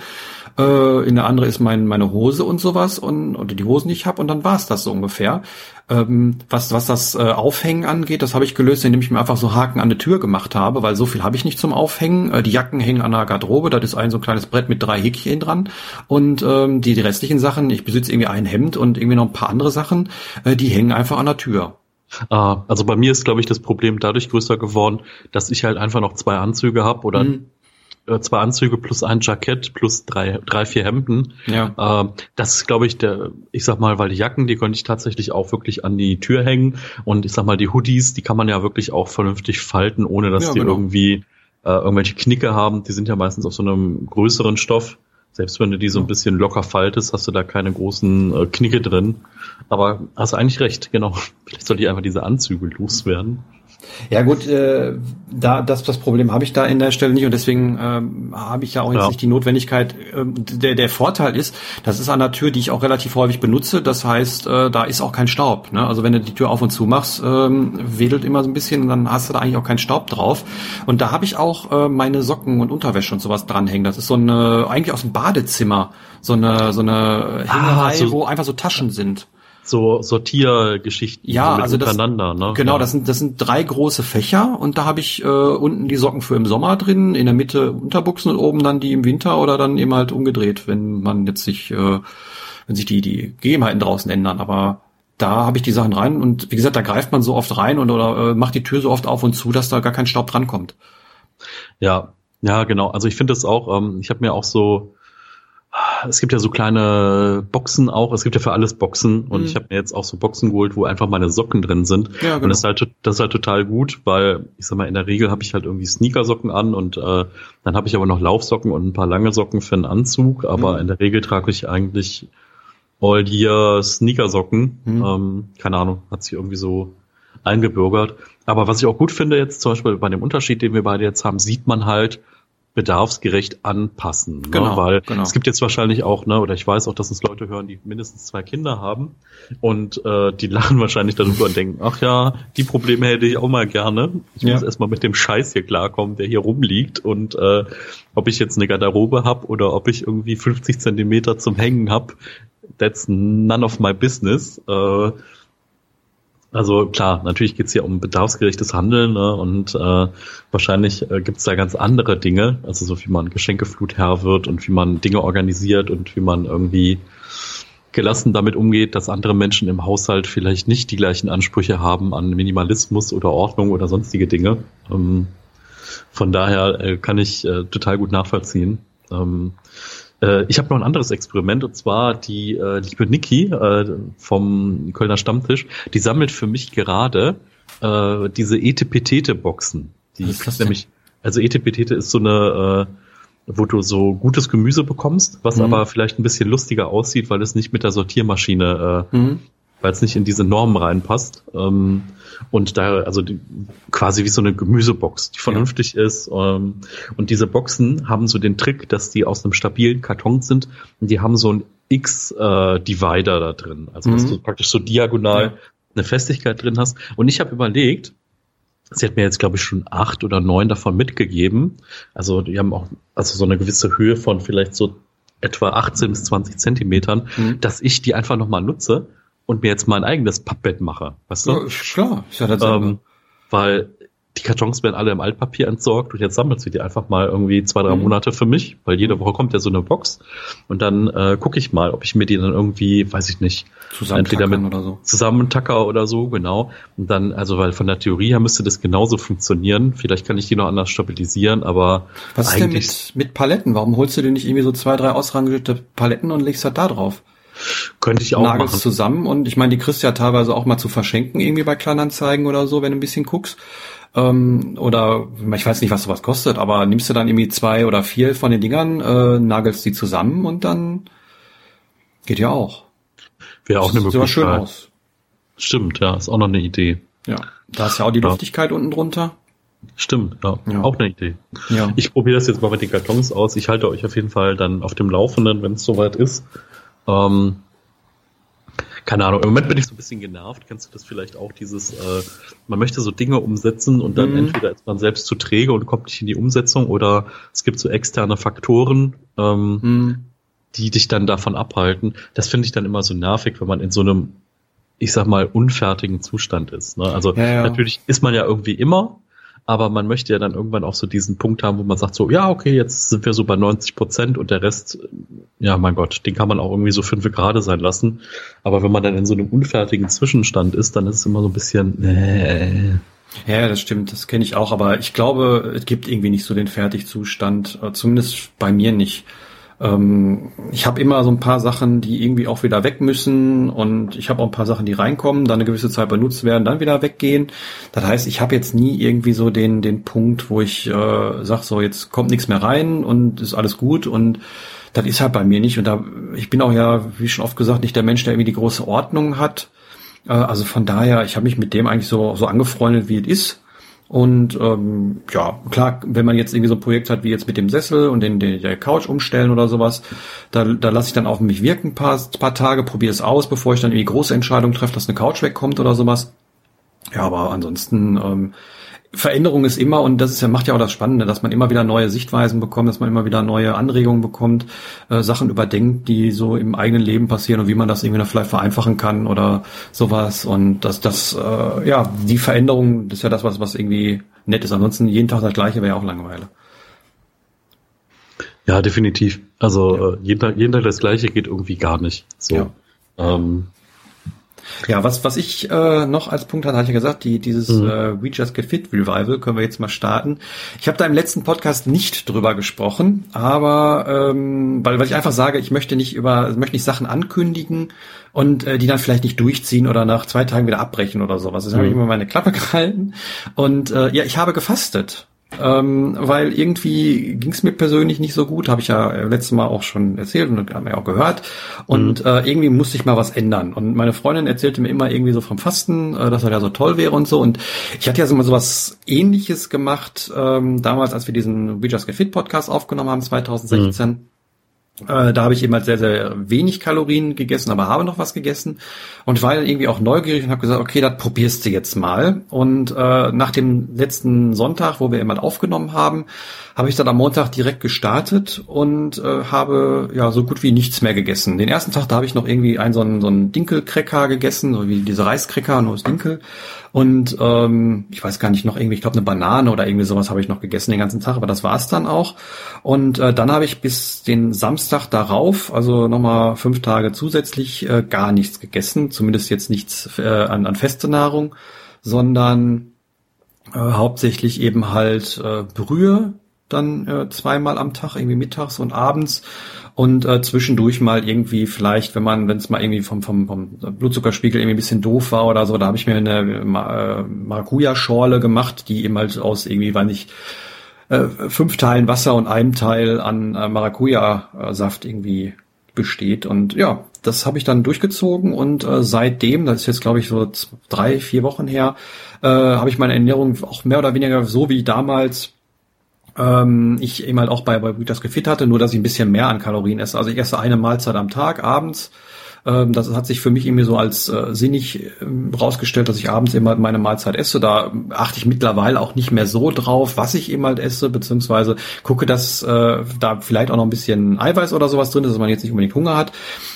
äh, in der andere ist mein, meine Hose und sowas und oder die Hosen, die ich habe und dann war's das so ungefähr. Ähm, was, was das äh, Aufhängen angeht, das habe ich gelöst, indem ich mir einfach so Haken an der Tür gemacht habe, weil so viel habe ich nicht zum Aufhängen. Äh, die Jacken hängen an der Garderobe, das ist ein so kleines Brett mit drei Häkchen dran und ähm, die, die restlichen Sachen, ich besitze irgendwie ein Hemd und irgendwie noch ein paar andere Sachen, äh, die hängen einfach an der Tür. Ah, also bei mir ist, glaube ich, das Problem dadurch größer geworden, dass ich halt einfach noch zwei Anzüge habe oder mhm. Äh, zwei Anzüge plus ein Jackett plus drei, drei vier Hemden. Ja. Äh, das ist, glaube ich, der, ich sag mal, weil die Jacken, die könnte ich tatsächlich auch wirklich an die Tür hängen. Und ich sag mal, die Hoodies, die kann man ja wirklich auch vernünftig falten, ohne dass ja, die genau. irgendwie äh, irgendwelche Knicke haben. Die sind ja meistens auf so einem größeren Stoff. Selbst wenn du die so ein bisschen locker faltest, hast du da keine großen äh, Knicke drin. Aber hast eigentlich recht, genau. Vielleicht soll ich einfach diese Anzüge loswerden. Ja gut, äh, da das das Problem habe ich da in der Stelle nicht und deswegen ähm, habe ich ja auch jetzt ja. nicht die Notwendigkeit. Äh, der der Vorteil ist, das ist an der Tür, die ich auch relativ häufig benutze. Das heißt, äh, da ist auch kein Staub. Ne? Also wenn du die Tür auf und zu machst, ähm, wedelt immer so ein bisschen und dann hast du da eigentlich auch keinen Staub drauf. Und da habe ich auch äh, meine Socken und Unterwäsche und sowas dranhängen. Das ist so eine eigentlich aus dem Badezimmer so eine so eine Hängerei, ah, so, wo einfach so Taschen sind so Sortiergeschichten ja, so also das, ne? Genau, ja. das sind das sind drei große Fächer und da habe ich äh, unten die Socken für im Sommer drin, in der Mitte Unterbuchsen und oben dann die im Winter oder dann eben halt umgedreht, wenn man jetzt sich äh, wenn sich die die Gegebenheiten draußen ändern, aber da habe ich die Sachen rein und wie gesagt, da greift man so oft rein und oder äh, macht die Tür so oft auf und zu, dass da gar kein Staub drankommt. Ja, ja, genau. Also ich finde das auch, ähm, ich habe mir auch so es gibt ja so kleine Boxen auch, es gibt ja für alles Boxen und mhm. ich habe mir jetzt auch so Boxen geholt, wo einfach meine Socken drin sind. Ja, genau. Und das ist, halt, das ist halt total gut, weil ich sag mal, in der Regel habe ich halt irgendwie Sneakersocken an und äh, dann habe ich aber noch Laufsocken und ein paar lange Socken für einen Anzug, aber mhm. in der Regel trage ich eigentlich all year Sneakersocken. Mhm. Ähm, keine Ahnung, hat sich irgendwie so eingebürgert. Aber was ich auch gut finde jetzt, zum Beispiel bei dem Unterschied, den wir beide jetzt haben, sieht man halt, bedarfsgerecht anpassen. Ne? Genau, Weil genau. es gibt jetzt wahrscheinlich auch, ne, oder ich weiß auch, dass uns Leute hören, die mindestens zwei Kinder haben und äh, die lachen wahrscheinlich darüber und denken, ach ja, die Probleme hätte ich auch mal gerne. Ich Ja. muss erstmal mit dem Scheiß hier klarkommen, der hier rumliegt und äh, ob ich jetzt eine Garderobe hab oder ob ich irgendwie 50 Zentimeter zum Hängen hab, that's none of my business. Äh, also klar, natürlich geht's hier um bedarfsgerechtes Handeln ne? und äh, wahrscheinlich äh, gibt's da ganz andere Dinge, also so wie man Geschenkeflutherr wird und wie man Dinge organisiert und wie man irgendwie gelassen damit umgeht, dass andere Menschen im Haushalt vielleicht nicht die gleichen Ansprüche haben an Minimalismus oder Ordnung oder sonstige Dinge. Ähm, von daher äh, kann ich äh, total gut nachvollziehen. Ähm, äh, ich habe noch ein anderes Experiment und zwar die äh, liebe Niki äh, vom Kölner Stammtisch, die sammelt für mich gerade äh, diese Etepetete-Boxen. Die Was ist das denn? nämlich, also Etepetete ist so eine, äh, wo du so gutes Gemüse bekommst, was Mhm. aber vielleicht ein bisschen lustiger aussieht, weil es nicht mit der Sortiermaschine äh, Mhm. Weil es nicht in diese Normen reinpasst. Ähm, und da, also die, quasi wie so eine Gemüsebox, die vernünftig ist. Ähm, und diese Boxen haben so den Trick, dass die aus einem stabilen Karton sind und die haben so ein X-Divider da drin. Also dass Mhm. du praktisch so diagonal Ja. eine Festigkeit drin hast. Und ich habe überlegt, Sie hat mir jetzt, glaube ich, schon acht oder neun davon mitgegeben. Also die haben auch also so eine gewisse Höhe von vielleicht so etwa 18 bis 20 Zentimetern, Mhm. dass ich die einfach nochmal nutze und mir jetzt mein eigenes Pappbett mache. Weißt du? Ja, klar, ist ja dasselbe. ähm, weil die Kartons werden alle im Altpapier entsorgt und jetzt sammelt sie die einfach mal irgendwie zwei, drei Mhm. Monate für mich, weil jede Woche kommt ja so eine Box und dann äh, gucke ich mal, ob ich mir die dann irgendwie, weiß ich nicht, entweder mit oder so. zusammentacker oder so, genau. Und dann, also weil von der Theorie her müsste das genauso funktionieren. Vielleicht kann ich die noch anders stabilisieren, aber Was ist denn eigentlich mit, mit Paletten? Warum holst du dir nicht irgendwie so zwei, drei ausrangierte Paletten und legst das da drauf? Könnte ich auch Nagelst machen. zusammen und ich meine, die kriegst du ja teilweise auch mal zu verschenken irgendwie bei Kleinanzeigen oder so, wenn du ein bisschen guckst. Ähm, oder ich weiß nicht, was sowas kostet, aber nimmst du dann irgendwie zwei oder vier von den Dingern, äh, nagelst die zusammen und dann geht ja auch. Wäre auch eine Sieht sogar schön Möglichkeit. aus. Stimmt, ja, ist auch noch eine Idee. Ja. Da ist ja auch die Ja. Luftigkeit unten drunter. Stimmt, ja, Ja. auch eine Idee. Ja. Ich probiere das jetzt mal mit den Kartons aus. Ich halte euch auf jeden Fall dann auf dem Laufenden, wenn es soweit ist. Ähm, keine Ahnung, im Moment bin ich so ein bisschen genervt. Kennst du das vielleicht auch, dieses, äh, man möchte so Dinge umsetzen und dann Mhm. entweder ist man selbst zu träge und kommt nicht in die Umsetzung oder es gibt so externe Faktoren, ähm, Hm. die dich dann davon abhalten. Das finde ich dann immer so nervig, wenn man in so einem, ich sag mal, unfertigen Zustand ist. Ne? Also Ja, ja. natürlich ist man ja irgendwie immer, aber man möchte ja dann irgendwann auch so diesen Punkt haben, wo man sagt so, ja, okay, jetzt sind wir so bei 90 Prozent und der Rest, ja, mein Gott, den kann man auch irgendwie so fünf gerade sein lassen. Aber wenn man dann in so einem unfertigen Zwischenstand ist, dann ist es immer so ein bisschen, äh, Ja, das stimmt, das kenne ich auch, aber ich glaube, es gibt irgendwie nicht so den Fertigzustand, äh, zumindest bei mir nicht. Ähm, ich habe immer so ein paar Sachen, die irgendwie auch wieder weg müssen und ich habe auch ein paar Sachen, die reinkommen, dann eine gewisse Zeit benutzt werden, dann wieder weggehen. Das heißt, ich habe jetzt nie irgendwie so den den Punkt, wo ich äh, sage, so jetzt kommt nichts mehr rein und ist alles gut und das ist halt bei mir nicht und da ich bin auch ja, wie schon oft gesagt, nicht der Mensch, der irgendwie die große Ordnung hat. Äh, Also von daher, ich habe mich mit dem eigentlich so, so angefreundet, wie es ist. Und ähm, ja, klar, wenn man jetzt irgendwie so ein Projekt hat wie jetzt mit dem Sessel und den, den der Couch umstellen oder sowas, da, da lasse ich dann auf mich wirken ein paar, paar Tage, probiere es aus, bevor ich dann irgendwie große Entscheidungen treffe, dass eine Couch wegkommt oder sowas. Ja, aber ansonsten ähm, Veränderung ist immer, und das ist ja, macht ja auch das Spannende, dass man immer wieder neue Sichtweisen bekommt, dass man immer wieder neue Anregungen bekommt, äh, Sachen überdenkt, die so im eigenen Leben passieren und wie man das irgendwie noch vielleicht vereinfachen kann oder sowas. Und das, das, äh, ja, die Veränderung, das ist ja das, was, was irgendwie nett ist. Ansonsten jeden Tag das gleiche wäre ja auch Langeweile. ja, definitiv. Also äh, jeden, Tag, jeden Tag das Gleiche geht irgendwie gar nicht. So. Ja. Ähm, Ja, was, was ich äh, noch als Punkt hatte, hatte ich ja gesagt, die, dieses Mhm. äh, We Just Get Fit Revival können wir jetzt mal starten. Ich habe da im letzten Podcast nicht drüber gesprochen, aber ähm, weil, weil ich einfach sage, ich möchte nicht über, möchte nicht Sachen ankündigen und äh, die dann vielleicht nicht durchziehen oder nach zwei Tagen wieder abbrechen oder sowas. Das habe ich Mhm. immer meine Klappe gehalten. Und äh, ja, ich habe gefastet. Ähm, weil irgendwie ging es mir persönlich nicht so gut, habe ich ja letztes Mal auch schon erzählt und haben wir auch gehört. Und mhm. äh, irgendwie musste ich mal was ändern. Und meine Freundin erzählte mir immer irgendwie so vom Fasten, äh, dass er ja so toll wäre und so. Und ich hatte ja so mal so was ähnliches gemacht, ähm, damals, als wir diesen We Just Get Fit Podcast aufgenommen haben, 2016. Mhm. Äh, da habe ich eben halt sehr, sehr wenig Kalorien gegessen, aber habe noch was gegessen und war dann irgendwie auch neugierig und habe gesagt, okay, das probierst du jetzt mal. Und äh, nach dem letzten Sonntag, wo wir eben halt aufgenommen haben, habe ich dann am Montag direkt gestartet und äh, habe ja so gut wie nichts mehr gegessen. Den ersten Tag, da habe ich noch irgendwie einen so einen, so einen Dinkelcracker gegessen, so wie diese Reiskräcker, nur aus Dinkel. Und ähm, ich weiß gar nicht noch irgendwie, ich glaube eine Banane oder irgendwie sowas habe ich noch gegessen den ganzen Tag, aber das war's dann auch. Und äh, dann habe ich bis den Samstag darauf, also nochmal fünf Tage zusätzlich, äh, gar nichts gegessen, zumindest jetzt nichts äh, an, an feste Nahrung, sondern äh, hauptsächlich eben halt äh, Brühe, dann äh, zweimal am Tag, irgendwie mittags und abends und äh, zwischendurch mal irgendwie vielleicht, wenn man, wenn es mal irgendwie vom, vom, vom Blutzuckerspiegel irgendwie ein bisschen doof war oder so, da habe ich mir eine äh, Maracuja-Schorle gemacht, die eben halt aus irgendwie, weiß nicht, äh, fünf Teilen Wasser und einem Teil an äh, Maracuja-Saft irgendwie besteht. Und ja, das habe ich dann durchgezogen und äh, seitdem, das ist jetzt glaube ich so drei, vier Wochen her, äh, habe ich meine Ernährung auch mehr oder weniger so wie damals ähm, ich eben halt auch bei, bei das Gefit hatte, nur dass ich ein bisschen mehr an Kalorien esse. Also ich esse eine Mahlzeit am Tag, abends. Ähm, das hat sich für mich irgendwie so als äh, sinnig äh, rausgestellt, dass ich abends immer halt meine Mahlzeit esse. Da achte ich mittlerweile auch nicht mehr so drauf, was ich eben halt esse, beziehungsweise gucke, dass äh, da vielleicht auch noch ein bisschen Eiweiß oder sowas drin ist, dass man jetzt nicht unbedingt Hunger hat.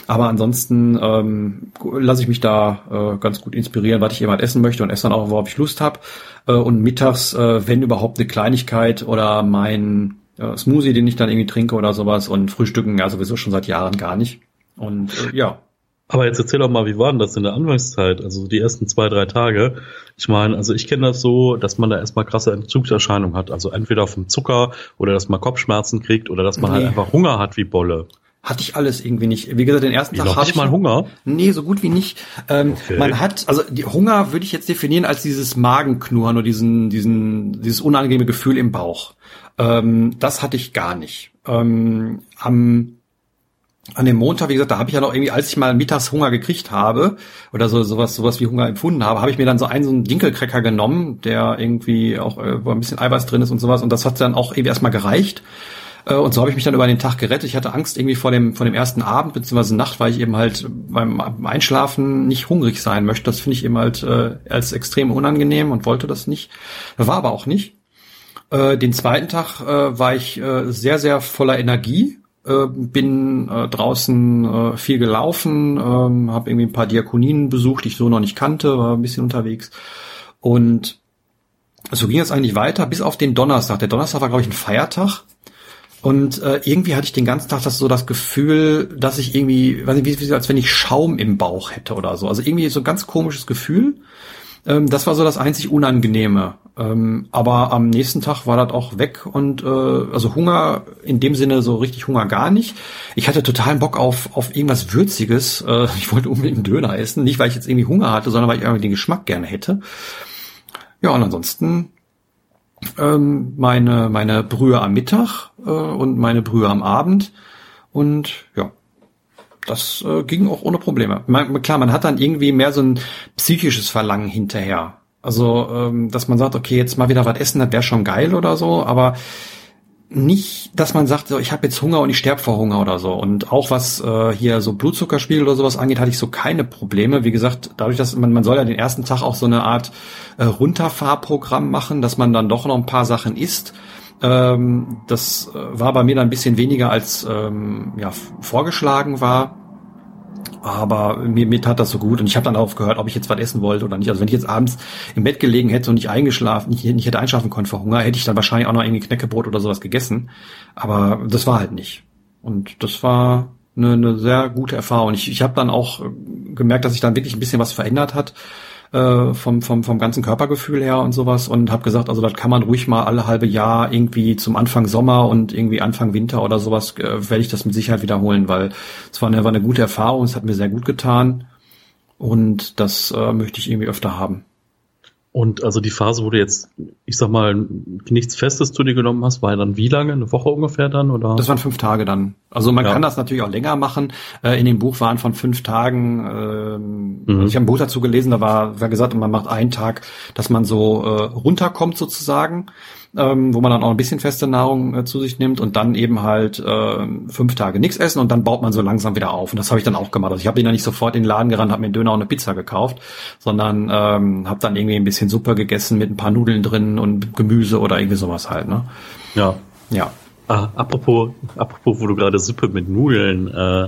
Aber ansonsten ähm, lasse ich mich da äh, ganz gut inspirieren, was ich eben halt essen möchte und esse dann auch, worauf ich Lust habe. Äh, und mittags, äh, wenn überhaupt eine Kleinigkeit oder mein äh, Smoothie, den ich dann irgendwie trinke oder sowas und frühstücken ja sowieso schon seit Jahren gar nicht. Und äh, ja. Aber jetzt erzähl doch mal, wie war denn das in der Anfangszeit, also die ersten zwei, drei Tage? Ich meine, also ich kenne das so, dass man da erstmal krasse Entzugserscheinungen hat. Also entweder vom Zucker oder dass man Kopfschmerzen kriegt oder dass man halt nee. halt einfach Hunger hat wie Bolle. Hatte ich alles irgendwie nicht. Wie gesagt, den ersten wie, Tag hatte ich mal Hunger. Nee, so gut wie nicht. Ähm, okay. Man hat, also die Hunger würde ich jetzt definieren als dieses Magenknurren oder diesen, diesen, dieses unangenehme Gefühl im Bauch. Ähm, das hatte ich gar nicht. Ähm, am an dem Montag, wie gesagt, da habe ich ja noch irgendwie, als ich mal mittags Hunger gekriegt habe oder so sowas sowas wie Hunger empfunden habe, habe ich mir dann so einen so einen Dinkelcracker genommen, der irgendwie auch äh, wo ein bisschen Eiweiß drin ist und sowas und das hat dann auch irgendwie erstmal gereicht. Äh, und so habe ich mich dann über den Tag gerettet. Ich hatte Angst irgendwie vor dem, vor dem ersten Abend bzw. Nacht, weil ich eben halt beim Einschlafen nicht hungrig sein möchte. Das finde ich eben halt äh, als extrem unangenehm und wollte das nicht. War aber auch nicht. Äh, den zweiten Tag äh, war ich äh, sehr, sehr voller Energie. Äh, bin äh, draußen äh, viel gelaufen, äh, habe irgendwie ein paar Diakonien besucht, die ich so noch nicht kannte, war ein bisschen unterwegs. Und so ging es eigentlich weiter bis auf den Donnerstag. Der Donnerstag war, glaube ich, ein Feiertag. Und äh, irgendwie hatte ich den ganzen Tag das so das Gefühl, dass ich irgendwie, weiß nicht, wie, wie als wenn ich Schaum im Bauch hätte oder so. Also irgendwie so ein ganz komisches Gefühl. Ähm, das war so das einzig Unangenehme. Ähm, aber am nächsten Tag war das auch weg und äh, also Hunger in dem Sinne so richtig Hunger gar nicht. Ich hatte totalen Bock auf auf irgendwas Würziges. Äh, ich wollte unbedingt einen Döner essen, nicht weil ich jetzt irgendwie Hunger hatte, sondern weil ich irgendwie den Geschmack gerne hätte. Ja und ansonsten ähm, meine, meine Brühe am Mittag äh, und meine Brühe am Abend. Und ja, das äh, ging auch ohne Probleme. Man, klar, man hat dann irgendwie mehr so ein psychisches Verlangen hinterher. Also, ähm, dass man sagt, okay, jetzt mal wieder was essen, das wäre schon geil oder so, aber nicht, dass man sagt, so, ich habe jetzt Hunger und ich sterbe vor Hunger oder so. Und auch was äh, hier so Blutzuckerspiegel oder sowas angeht, hatte ich so keine Probleme. Wie gesagt, dadurch, dass man, man soll ja den ersten Tag auch so eine Art äh, Runterfahrprogramm machen, dass man dann doch noch ein paar Sachen isst. Ähm, das äh, war bei mir dann ein bisschen weniger als ähm, ja, vorgeschlagen war. Aber mir, mir tat das so gut und ich habe dann aufgehört, ob ich jetzt was essen wollte oder nicht. Also wenn ich jetzt abends im Bett gelegen hätte und nicht eingeschlafen, nicht, nicht hätte einschlafen können vor Hunger, hätte ich dann wahrscheinlich auch noch irgendwie Knäckebrot oder sowas gegessen. Aber das war halt nicht. Und das war eine, eine sehr gute Erfahrung. Ich, ich habe dann auch gemerkt, dass sich dann wirklich ein bisschen was verändert hat äh, vom, vom, vom ganzen Körpergefühl her und sowas und habe gesagt, also das kann man ruhig mal alle halbe Jahr irgendwie zum Anfang Sommer und irgendwie Anfang Winter oder sowas, äh, werde ich das mit Sicherheit wiederholen, weil es war eine, war eine gute Erfahrung, es hat mir sehr gut getan und das äh, möchte ich irgendwie öfter haben. Und also die Phase, wo du jetzt, ich sag mal, nichts Festes zu dir genommen hast, war dann wie lange? Eine Woche ungefähr dann? oder? Das waren fünf Tage dann. Also man ja. kann das natürlich auch länger machen. Äh, in dem Buch waren von fünf Tagen, ähm, mhm. ich habe ein Buch dazu gelesen, da war, war gesagt, man macht einen Tag, dass man so äh, runterkommt sozusagen ähm, wo man dann auch ein bisschen feste Nahrung äh, zu sich nimmt und dann eben halt äh, fünf Tage nichts essen und dann baut man so langsam wieder auf. Und das habe ich dann auch gemacht. Also ich habe dann nicht sofort in den Laden gerannt, habe mir einen Döner und eine Pizza gekauft, sondern ähm, habe dann irgendwie ein bisschen Suppe gegessen mit ein paar Nudeln drin und Gemüse oder irgendwie sowas halt. Ne? Ja. Ja. Ah, apropos, apropos, wo du gerade Suppe mit Nudeln äh,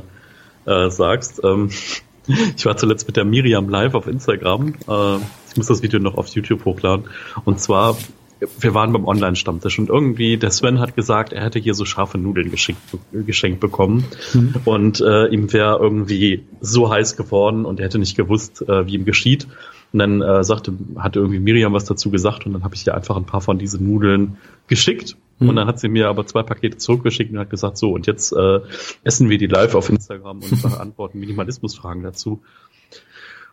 äh, sagst. Ähm, ich war zuletzt mit der Miriam live auf Instagram. Äh, ich muss das Video noch auf YouTube hochladen. Und zwar wir waren beim Online-Stammtisch und irgendwie der Sven hat gesagt, er hätte hier so scharfe Nudeln geschickt, geschenkt bekommen mhm. und äh, ihm wäre irgendwie so heiß geworden und er hätte nicht gewusst, äh, wie ihm geschieht. Und dann äh, sagte, hatte irgendwie Miriam was dazu gesagt und dann habe ich ihr einfach ein paar von diesen Nudeln geschickt. Mhm. Und dann hat sie mir aber zwei Pakete zurückgeschickt und hat gesagt, so, und jetzt äh, essen wir die live auf Instagram und beantworten Minimalismusfragen dazu.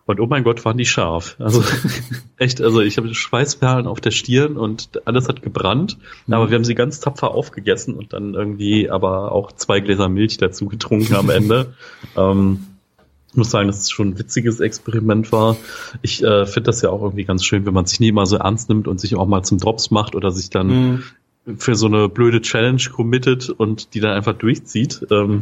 Und oh mein Gott, waren die scharf. Also echt, also ich habe Schweißperlen auf der Stirn und alles hat gebrannt. Mhm. Aber wir haben sie ganz tapfer aufgegessen und dann irgendwie aber auch zwei Gläser Milch dazu getrunken am Ende. ähm, ich muss sagen, dass es schon ein witziges Experiment war. Ich äh, finde das ja auch irgendwie ganz schön, wenn man sich nie mal so ernst nimmt und sich auch mal zum Drops macht oder sich dann mhm. für so eine blöde Challenge committet und die dann einfach durchzieht. Ähm,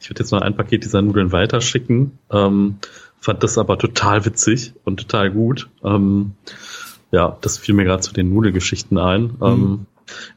ich würde jetzt mal ein Paket dieser Nudeln weiterschicken. Ähm, fand das aber total witzig und total gut. Ähm, ja, das fiel mir gerade zu den Nudelgeschichten ein. Mhm. Ähm,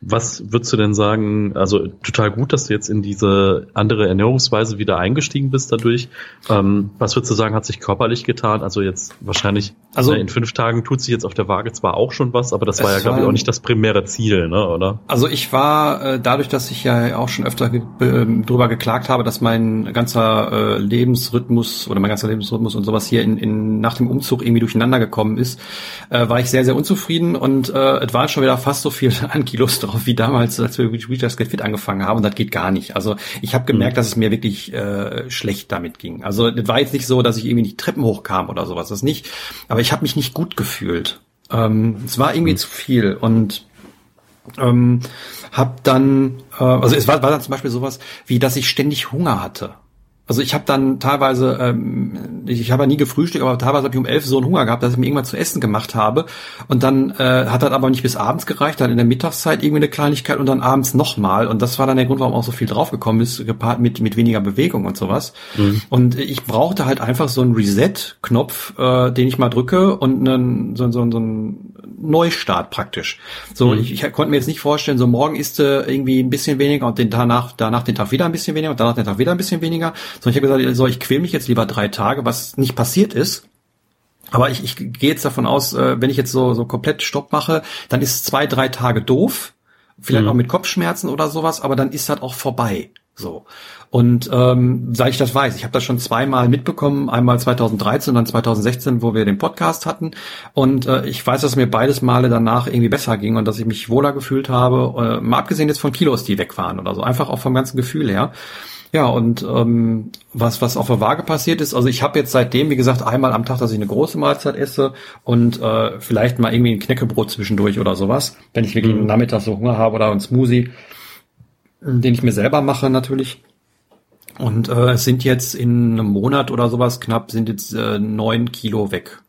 was würdest du denn sagen, also total gut, dass du jetzt in diese andere Ernährungsweise wieder eingestiegen bist dadurch. Ähm, was würdest du sagen, hat sich körperlich getan? Also jetzt wahrscheinlich, also ne, in fünf Tagen tut sich jetzt auf der Waage zwar auch schon was, aber das war ja, glaube ich, auch nicht das primäre Ziel, ne, oder? Also ich war, äh, dadurch, dass ich ja auch schon öfter ge äh, drüber geklagt habe, dass mein ganzer äh, Lebensrhythmus oder mein ganzer Lebensrhythmus und sowas hier in, in, nach dem Umzug irgendwie durcheinander gekommen ist, äh, war ich sehr, sehr unzufrieden und äh, es waren schon wieder fast so viel an Lust drauf wie damals, als wir mit Readers Get Fit angefangen haben. Und das geht gar nicht. Also ich habe gemerkt, mhm. dass es mir wirklich äh, schlecht damit ging. Also es war jetzt nicht so, dass ich irgendwie nicht Treppen hochkam oder sowas. Das nicht. Aber ich habe mich nicht gut gefühlt. Ähm, es war irgendwie mhm. zu viel. Und ähm, habe dann, äh, also es war, war dann zum Beispiel sowas, wie dass ich ständig Hunger hatte. Also ich habe dann teilweise, ähm, ich habe ja nie gefrühstückt, aber teilweise habe ich um elf so einen Hunger gehabt, dass ich mir irgendwas zu essen gemacht habe. Und dann äh, hat das aber nicht bis abends gereicht, dann in der Mittagszeit irgendwie eine Kleinigkeit und dann abends nochmal. Und das war dann der Grund, warum auch so viel draufgekommen ist, gepaart mit, mit weniger Bewegung und sowas. Mhm. Und ich brauchte halt einfach so einen Reset-Knopf, äh, den ich mal drücke und einen, so, so, so einen Neustart praktisch. So, mhm. ich, ich konnte mir jetzt nicht vorstellen, so morgen isst du irgendwie ein bisschen weniger und den danach, danach den Tag wieder ein bisschen weniger und danach den Tag wieder ein bisschen weniger sondern ich habe gesagt, so, ich quäl mich jetzt lieber drei Tage, was nicht passiert ist. Aber ich, ich gehe jetzt davon aus, äh, wenn ich jetzt so, so komplett Stopp mache, dann ist zwei, drei Tage doof. Vielleicht mhm. auch mit Kopfschmerzen oder sowas, aber dann ist das auch vorbei. So. Und ähm, seit ich das weiß, ich habe das schon zweimal mitbekommen, einmal 2013 und dann 2016, wo wir den Podcast hatten. Und äh, ich weiß, dass mir beides Male danach irgendwie besser ging und dass ich mich wohler gefühlt habe, äh, mal abgesehen jetzt von Kilos, die weg waren oder so, einfach auch vom ganzen Gefühl her. Ja, und ähm, was, was auf der Waage passiert ist, also ich habe jetzt seitdem, wie gesagt, einmal am Tag, dass ich eine große Mahlzeit esse und äh, vielleicht mal irgendwie ein Knäckebrot zwischendurch oder sowas, wenn ich wirklich mhm. Nachmittag so Hunger habe oder ein Smoothie, den ich mir selber mache natürlich. Und äh, es sind jetzt in einem Monat oder sowas knapp, sind jetzt äh, neun Kilo weg.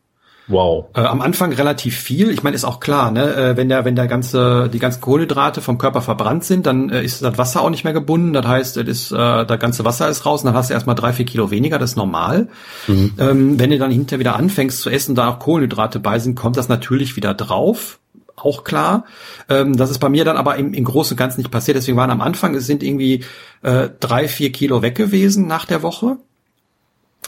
Wow. Äh, am Anfang relativ viel. Ich meine, ist auch klar, ne? Äh, wenn der, wenn der ganze, die ganzen Kohlenhydrate vom Körper verbrannt sind, dann äh, ist das Wasser auch nicht mehr gebunden. Das heißt, es ist, äh, das ganze Wasser ist raus und dann hast du erstmal drei, vier Kilo weniger. Das ist normal. Mhm. Ähm, wenn du dann hinterher wieder anfängst zu essen, da auch Kohlenhydrate bei sind, kommt das natürlich wieder drauf auch klar. Ähm, das ist bei mir dann aber im, im Großen und Ganzen nicht passiert. Deswegen waren am Anfang, es sind irgendwie äh, drei, vier Kilo weg gewesen nach der Woche.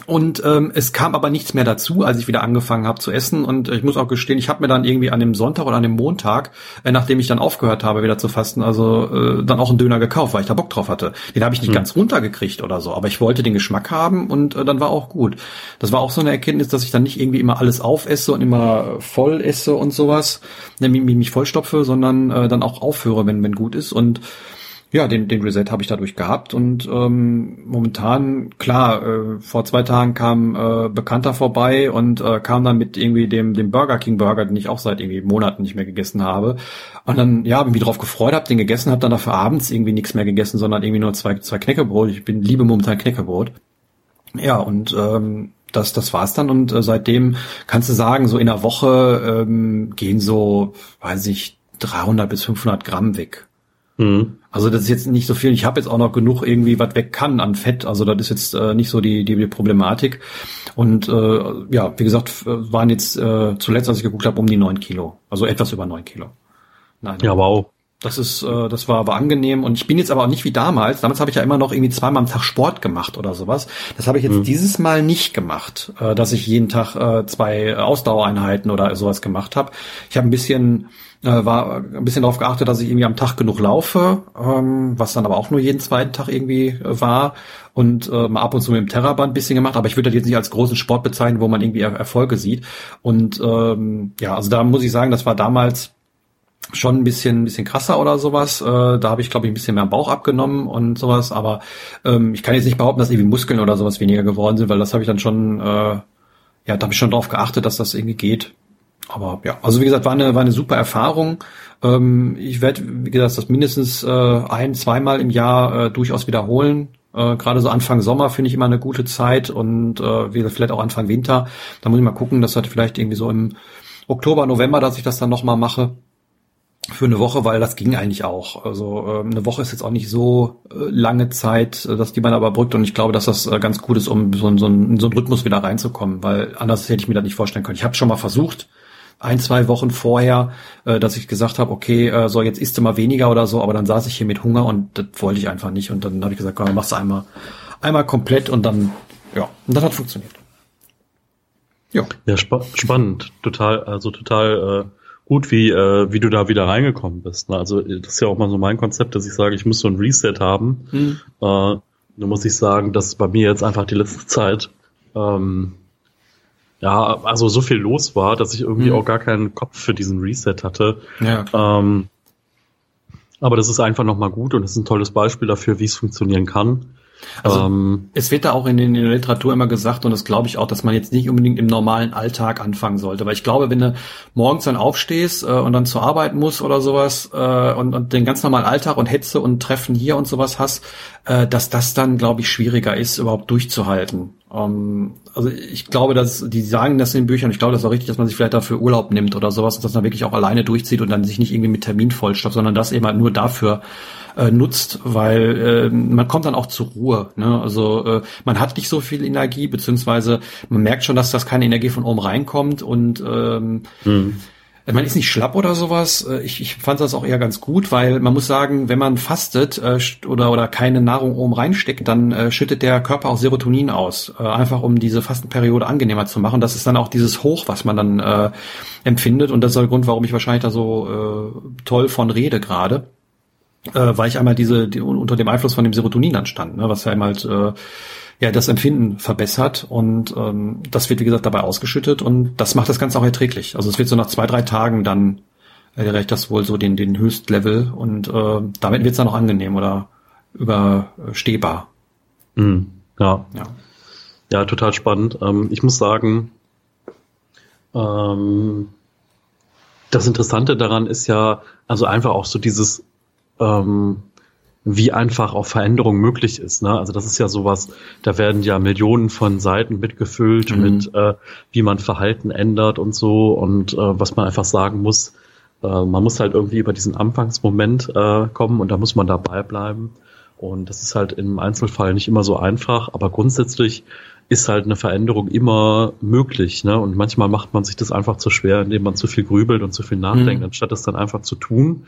Und ähm, es kam aber nichts mehr dazu, als ich wieder angefangen habe zu essen. Und ich muss auch gestehen, ich habe mir dann irgendwie an dem Sonntag oder an dem Montag, äh, nachdem ich dann aufgehört habe, wieder zu fasten, also äh, dann auch einen Döner gekauft, weil ich da Bock drauf hatte. Den habe ich nicht hm. ganz runtergekriegt oder so, aber ich wollte den Geschmack haben und äh, dann war auch gut. Das war auch so eine Erkenntnis, dass ich dann nicht irgendwie immer alles aufesse und immer voll esse und sowas, nämlich mich vollstopfe, sondern äh, dann auch aufhöre, wenn wenn gut ist und Ja, den, den Reset habe ich dadurch gehabt und ähm, momentan, klar, äh, vor zwei Tagen kam äh, Bekannter vorbei und äh, kam dann mit irgendwie dem, dem Burger King Burger, den ich auch seit irgendwie Monaten nicht mehr gegessen habe. Und dann, ja, ich mich drauf gefreut, habe den gegessen, habe dann dafür abends irgendwie nichts mehr gegessen, sondern irgendwie nur zwei, zwei Knäckebrot. Ich bin liebe momentan Knäckebrot. Ja, und ähm, das, das war's dann und äh, seitdem kannst du sagen, so in einer Woche ähm, gehen so, weiß ich, 300 bis 500 Gramm weg. Mhm. Also das ist jetzt nicht so viel. Ich habe jetzt auch noch genug irgendwie, was weg kann an Fett. Also das ist jetzt äh, nicht so die, die, die Problematik. Und äh, ja, wie gesagt, waren jetzt äh, zuletzt, als ich geguckt habe, um die neun Kilo. Also etwas über neun Kilo. Nein. Ja, wow. Das ist, äh, das war aber angenehm. Und ich bin jetzt aber auch nicht wie damals. Damals habe ich ja immer noch irgendwie zweimal am Tag Sport gemacht oder sowas. Das habe ich jetzt mhm. dieses Mal nicht gemacht, äh, dass ich jeden Tag äh, zwei Ausdauereinheiten oder sowas gemacht habe. Ich habe ein bisschen äh, war ein bisschen darauf geachtet, dass ich irgendwie am Tag genug laufe, ähm, was dann aber auch nur jeden zweiten Tag irgendwie äh, war und äh, mal ab und zu mit dem Terraband bisschen gemacht, aber ich würde das jetzt nicht als großen Sport bezeichnen, wo man irgendwie er Erfolge sieht. Und ähm, ja, also da muss ich sagen, das war damals schon ein bisschen, ein bisschen krasser oder sowas. Äh, da habe ich, glaube ich, ein bisschen mehr Bauch abgenommen und sowas. Aber ähm, ich kann jetzt nicht behaupten, dass irgendwie Muskeln oder sowas weniger geworden sind, weil das habe ich dann schon, äh, ja, da habe ich schon drauf geachtet, dass das irgendwie geht. Aber ja, also wie gesagt, war eine, war eine super Erfahrung. Ähm, ich werde, wie gesagt, das mindestens äh, ein, zweimal im Jahr äh, durchaus wiederholen. Äh, Gerade so Anfang Sommer finde ich immer eine gute Zeit und äh, vielleicht auch Anfang Winter. Da muss ich mal gucken, dass das vielleicht irgendwie so im Oktober, November, dass ich das dann nochmal mache für eine Woche, weil das ging eigentlich auch. Also äh, eine Woche ist jetzt auch nicht so äh, lange Zeit, äh, dass die man aber brückt und ich glaube, dass das äh, ganz gut ist, um so, so, in so einen Rhythmus wieder reinzukommen, weil anders hätte ich mir das nicht vorstellen können. Ich habe schon mal versucht, ein, zwei Wochen vorher, äh, dass ich gesagt habe, okay, äh, so jetzt isst du mal weniger oder so, aber dann saß ich hier mit Hunger und das wollte ich einfach nicht. Und dann habe ich gesagt, komm, machst du einmal, einmal komplett und dann, ja, und das hat funktioniert. Ja. Ja, spa spannend. Total, also total äh, gut, wie, äh, wie du da wieder reingekommen bist. Ne? Also das ist ja auch mal so mein Konzept, dass ich sage, ich muss so ein Reset haben. Mhm. Äh, da muss ich sagen, dass bei mir jetzt einfach die letzte Zeit ähm, ja, also so viel los war, dass ich irgendwie mhm. auch gar keinen Kopf für diesen Reset hatte. Ja. Ähm, aber das ist einfach nochmal gut und das ist ein tolles Beispiel dafür, wie es funktionieren kann. Also ähm, es wird da auch in, in, der Literatur immer gesagt und das glaube ich auch, dass man jetzt nicht unbedingt im normalen Alltag anfangen sollte. Weil ich glaube, wenn du morgens dann aufstehst äh, und dann zur Arbeit musst oder sowas äh, und, und den ganz normalen Alltag und Hetze und Treffen hier und sowas hast, äh, dass das dann, glaube ich, schwieriger ist, überhaupt durchzuhalten. Ähm, also ich glaube, dass die sagen das in den Büchern, ich glaube, das ist auch richtig, dass man sich vielleicht dafür Urlaub nimmt oder sowas und das dann wirklich auch alleine durchzieht und dann sich nicht irgendwie mit Termin vollstopft, sondern das eben halt nur dafür äh, nutzt, weil äh, man kommt dann auch zur Ruhe. Ne? Also äh, man hat nicht so viel Energie, beziehungsweise man merkt schon, dass das keine Energie von oben reinkommt und ähm, mhm man ist nicht schlapp oder sowas. Äh, ich, ich fand das auch eher ganz gut, weil man muss sagen, wenn man fastet äh, oder, oder keine Nahrung oben reinsteckt, dann äh, schüttet der Körper auch Serotonin aus, äh, einfach um diese Fastenperiode angenehmer zu machen. Das ist dann auch dieses Hoch, was man dann äh, empfindet und das ist der Grund, warum ich wahrscheinlich da so äh, toll von rede gerade. Äh, weil ich einmal diese die, unter dem Einfluss von dem Serotonin dann stand, ne, was ja einmal halt, äh, ja das Empfinden verbessert und ähm, das wird wie gesagt dabei ausgeschüttet und das macht das Ganze auch erträglich. Also es wird so nach zwei drei Tagen dann erreicht das wohl so den den Höchstlevel und äh, damit wird es dann auch angenehm oder überstehbar. Mhm. Ja. ja. Ja, total spannend. Ähm, ich muss sagen, ähm, das Interessante daran ist ja, also einfach auch so dieses ähm, wie einfach auch Veränderung möglich ist. Ne? Also das ist ja sowas, da werden ja Millionen von Seiten mitgefüllt mhm. mit, äh, wie man Verhalten ändert und so und äh, was man einfach sagen muss, äh, man muss halt irgendwie über diesen Anfangsmoment äh, kommen und da muss man dabei bleiben. Und das ist halt im Einzelfall nicht immer so einfach, aber grundsätzlich ist halt eine Veränderung immer möglich. Ne? Und manchmal macht man sich das einfach zu schwer, indem man zu viel grübelt und zu viel nachdenkt, mhm. anstatt es dann einfach zu tun.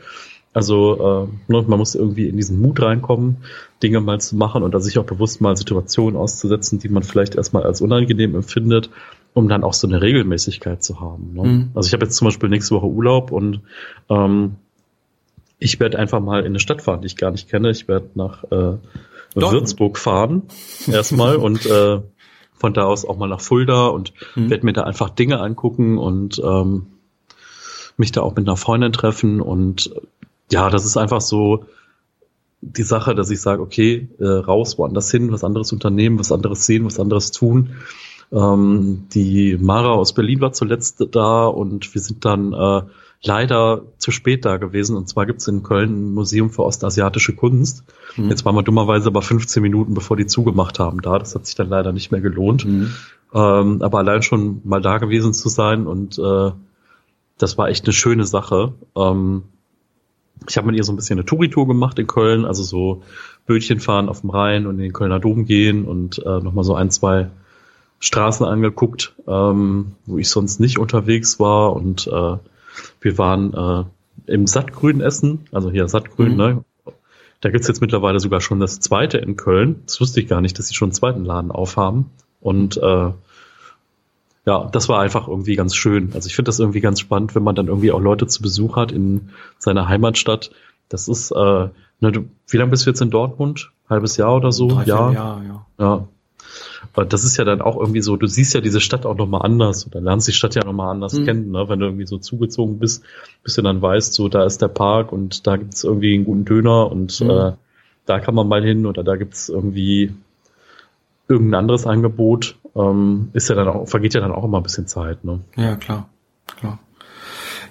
Also äh, man muss irgendwie in diesen Mut reinkommen, Dinge mal zu machen und sich auch bewusst mal Situationen auszusetzen, die man vielleicht erstmal als unangenehm empfindet, um dann auch so eine Regelmäßigkeit zu haben. Ne? Mhm. Also ich habe jetzt zum Beispiel nächste Woche Urlaub und ähm, ich werde einfach mal in eine Stadt fahren, die ich gar nicht kenne. Ich werde nach äh, Würzburg fahren erstmal und äh, von da aus auch mal nach Fulda und mhm. werde mir da einfach Dinge angucken und ähm, mich da auch mit einer Freundin treffen und ja, das ist einfach so, die Sache, dass ich sage, okay, äh, raus, woanders hin, was anderes unternehmen, was anderes sehen, was anderes tun. Ähm, die Mara aus Berlin war zuletzt da und wir sind dann äh, leider zu spät da gewesen. Und zwar gibt's in Köln ein Museum für ostasiatische Kunst. Mhm. Jetzt waren wir dummerweise aber 15 Minuten, bevor die zugemacht haben, da. Das hat sich dann leider nicht mehr gelohnt. Mhm. Ähm, aber allein schon mal da gewesen zu sein und äh, das war echt eine schöne Sache. Ähm, ich habe mit ihr so ein bisschen eine Touri-Tour gemacht in Köln, also so Bötchen fahren auf dem Rhein und in den Kölner Dom gehen und äh, nochmal so ein, zwei Straßen angeguckt, ähm, wo ich sonst nicht unterwegs war und äh, wir waren äh, im Sattgrün essen, also hier Sattgrün, mhm. ne? Da gibt's jetzt mittlerweile sogar schon das zweite in Köln. Das wusste ich gar nicht, dass sie schon einen zweiten Laden aufhaben. Und äh, ja, das war einfach irgendwie ganz schön. Also ich finde das irgendwie ganz spannend, wenn man dann irgendwie auch Leute zu Besuch hat in seiner Heimatstadt. Das ist, äh, ne, du, wie lange bist du jetzt in Dortmund? Halbes Jahr oder so? Drei, Jahr? Jahr, ja. Ja, aber das ist ja dann auch irgendwie so, du siehst ja diese Stadt auch nochmal anders oder lernst die Stadt ja nochmal anders mhm. kennen, ne? wenn du irgendwie so zugezogen bist, bis du dann weißt, so da ist der Park und da gibt's irgendwie einen guten Döner und mhm. äh, da kann man mal hin oder da gibt's irgendwie irgendein anderes Angebot, ähm, ist ja dann auch, vergeht ja dann auch immer ein bisschen Zeit, ne? Ja, klar, klar.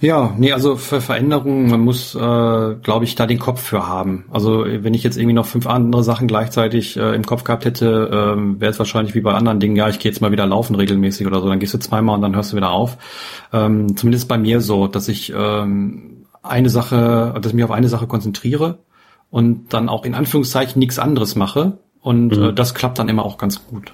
Ja, nee, also für Veränderungen, man muss, äh, glaube ich, da den Kopf für haben. Also wenn ich jetzt irgendwie noch fünf andere Sachen gleichzeitig äh, im Kopf gehabt hätte, ähm, wäre es wahrscheinlich wie bei anderen Dingen, ja, ich gehe jetzt mal wieder laufen regelmäßig oder so, dann gehst du zweimal und dann hörst du wieder auf. Ähm, zumindest bei mir so, dass ich ähm, eine Sache, dass ich mich auf eine Sache konzentriere und dann auch in Anführungszeichen nichts anderes mache. Und mhm. äh, das klappt dann immer auch ganz gut.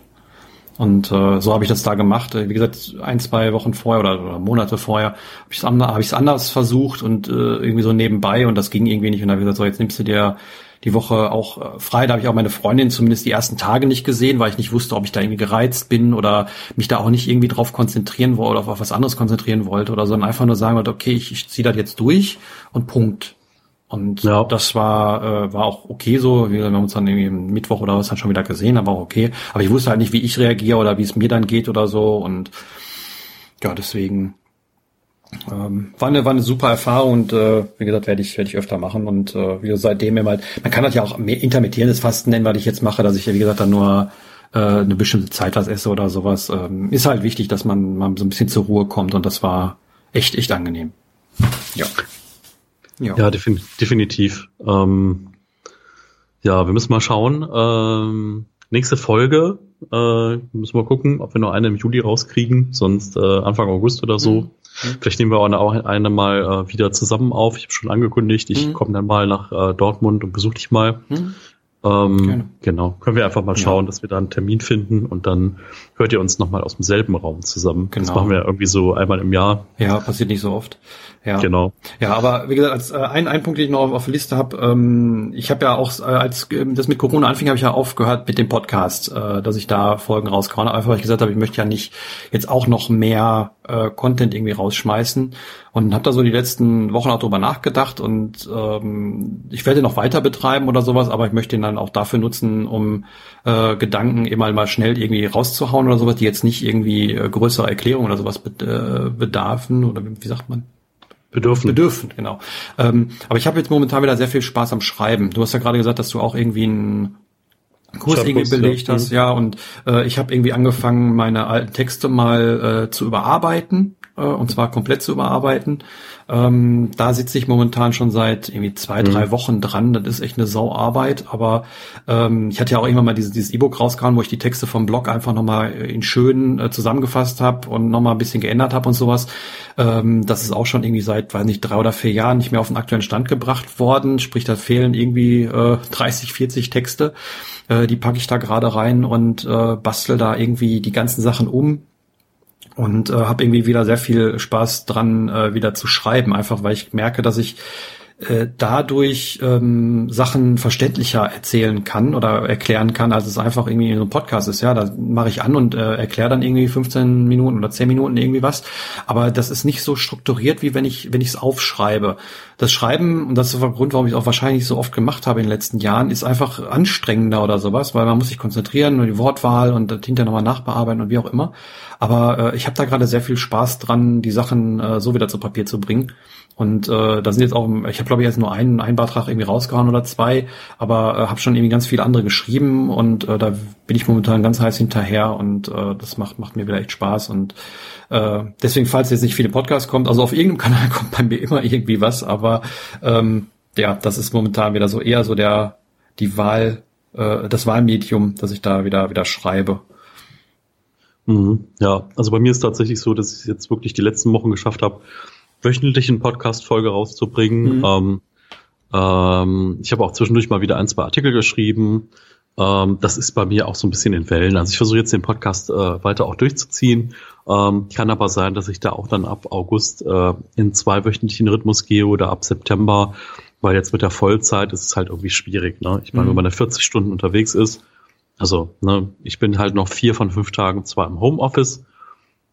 Und äh, so habe ich das da gemacht. Wie gesagt, ein, zwei Wochen vorher oder, oder Monate vorher habe ich es hab ich's anders versucht und äh, irgendwie so nebenbei und das ging irgendwie nicht. Und da habe ich gesagt, so jetzt nimmst du dir die Woche auch äh, frei. Da habe ich auch meine Freundin zumindest die ersten Tage nicht gesehen, weil ich nicht wusste, ob ich da irgendwie gereizt bin oder mich da auch nicht irgendwie drauf konzentrieren wollte oder auf was anderes konzentrieren wollte oder sondern einfach nur sagen wollte, okay, ich, ich ziehe das jetzt durch und Punkt. Und ja. das war, äh, war auch okay so. Wir haben uns dann irgendwie Mittwoch oder was dann schon wieder gesehen, aber auch okay. Aber ich wusste halt nicht, wie ich reagiere oder wie es mir dann geht oder so. Und ja, deswegen ähm, war, eine, war eine super Erfahrung und äh, wie gesagt, werde ich, werde ich öfter machen. Und äh, wie gesagt, seitdem immer halt, man kann das ja auch mehr intermittierendes Fasten nennen, weil ich jetzt mache, dass ich ja, wie gesagt, dann nur äh, eine bestimmte Zeit was esse oder sowas. Ähm, ist halt wichtig, dass man mal so ein bisschen zur Ruhe kommt und das war echt, echt angenehm. Ja. Ja, ja defin definitiv. Ähm, ja, wir müssen mal schauen. Ähm, nächste Folge äh, müssen wir gucken, ob wir noch eine im Juli rauskriegen, sonst äh, Anfang August oder so. Mhm. Vielleicht nehmen wir auch eine, eine mal äh, wieder zusammen auf. Ich habe schon angekündigt, ich mhm. komme dann mal nach äh, Dortmund und besuche dich mal. Mhm. Ähm, genau, können wir einfach mal schauen, ja. dass wir da einen Termin finden und dann hört ihr uns nochmal aus demselben Raum zusammen. Genau. Das machen wir irgendwie so einmal im Jahr. Ja, passiert nicht so oft. Ja. Genau. Ja, aber wie gesagt, als äh, ein, ein Punkt, den ich noch auf, auf der Liste habe, ähm, ich habe ja auch, äh, als äh, das mit Corona anfing, habe ich ja aufgehört mit dem Podcast, äh, dass ich da Folgen rauskaue. Einfach weil ich gesagt habe, ich möchte ja nicht jetzt auch noch mehr äh, Content irgendwie rausschmeißen und habe da so die letzten Wochen auch drüber nachgedacht und ähm, ich werde noch weiter betreiben oder sowas, aber ich möchte ihn dann auch dafür nutzen, um äh, Gedanken immer mal schnell irgendwie rauszuhauen oder sowas, die jetzt nicht irgendwie äh, größere Erklärungen oder sowas äh, bedarfen oder wie, sagt man? Bedürfen. Bedürfen, genau. Ähm, aber ich habe jetzt momentan wieder sehr viel Spaß am Schreiben. Du hast ja gerade gesagt, dass du auch irgendwie einen Kurs irgendwie belegt hast, ja, und äh, ich habe irgendwie angefangen, meine alten Texte mal äh, zu überarbeiten äh, und zwar komplett zu überarbeiten. Ähm, da sitze ich momentan schon seit irgendwie zwei, drei mhm. Wochen dran. Das ist echt eine Sauarbeit. Aber ähm, ich hatte ja auch irgendwann mal dieses, dieses E-Book rausgehauen, wo ich die Texte vom Blog einfach nochmal in schön äh, zusammengefasst habe und nochmal ein bisschen geändert habe und sowas. Ähm, das ist auch schon irgendwie seit, weiß nicht, drei oder vier Jahren nicht mehr auf den aktuellen Stand gebracht worden. Sprich, da fehlen irgendwie äh, 30, 40 Texte. Äh, die packe ich da gerade rein und äh, bastel da irgendwie die ganzen Sachen um und äh, habe irgendwie wieder sehr viel Spaß dran, äh, wieder zu schreiben, einfach weil ich merke, dass ich äh, dadurch ähm, Sachen verständlicher erzählen kann oder erklären kann, als es einfach irgendwie in so einem Podcast ist. Ja, da mache ich an und äh, erkläre dann irgendwie 15 Minuten oder 10 Minuten irgendwie was. Aber das ist nicht so strukturiert, wie wenn ich wenn ich es aufschreibe. Das Schreiben und das ist der Grund, warum ich es auch wahrscheinlich so oft gemacht habe in den letzten Jahren, ist einfach anstrengender oder sowas, weil man muss sich konzentrieren und die Wortwahl und das hinterher nochmal nachbearbeiten und wie auch immer. Aber äh, ich habe da gerade sehr viel Spaß dran, die Sachen äh, so wieder zu Papier zu bringen. Und äh, da sind jetzt auch, ich habe glaube ich jetzt nur einen, einen Beitrag irgendwie rausgehauen oder zwei, aber äh, habe schon irgendwie ganz viele andere geschrieben und äh, da bin ich momentan ganz heiß hinterher und äh, das macht macht mir wieder echt Spaß und äh, deswegen, falls jetzt nicht viele Podcasts kommt, also auf irgendeinem Kanal kommt bei mir immer irgendwie was, aber ähm, ja, das ist momentan wieder so eher so der die Wahl, äh, das Wahlmedium, dass ich da wieder wieder schreibe. Mhm. Ja, also bei mir ist tatsächlich so, dass ich jetzt wirklich die letzten Wochen geschafft habe, wöchentlich eine Podcast-Folge rauszubringen. Mhm. Ähm, ähm, ich habe auch zwischendurch mal wieder ein, zwei Artikel geschrieben. Ähm, das ist bei mir auch so ein bisschen in Wellen. Also ich versuche jetzt den Podcast äh, weiter auch durchzuziehen. Ähm, kann aber sein, dass ich da auch dann ab August äh, in zwei wöchentlichen Rhythmus gehe oder ab September, weil jetzt mit der Vollzeit ist es halt irgendwie schwierig. Ne? Ich meine, mhm. wenn man da 40 Stunden unterwegs ist, also ne, ich bin halt noch vier von fünf Tagen zwar im Homeoffice,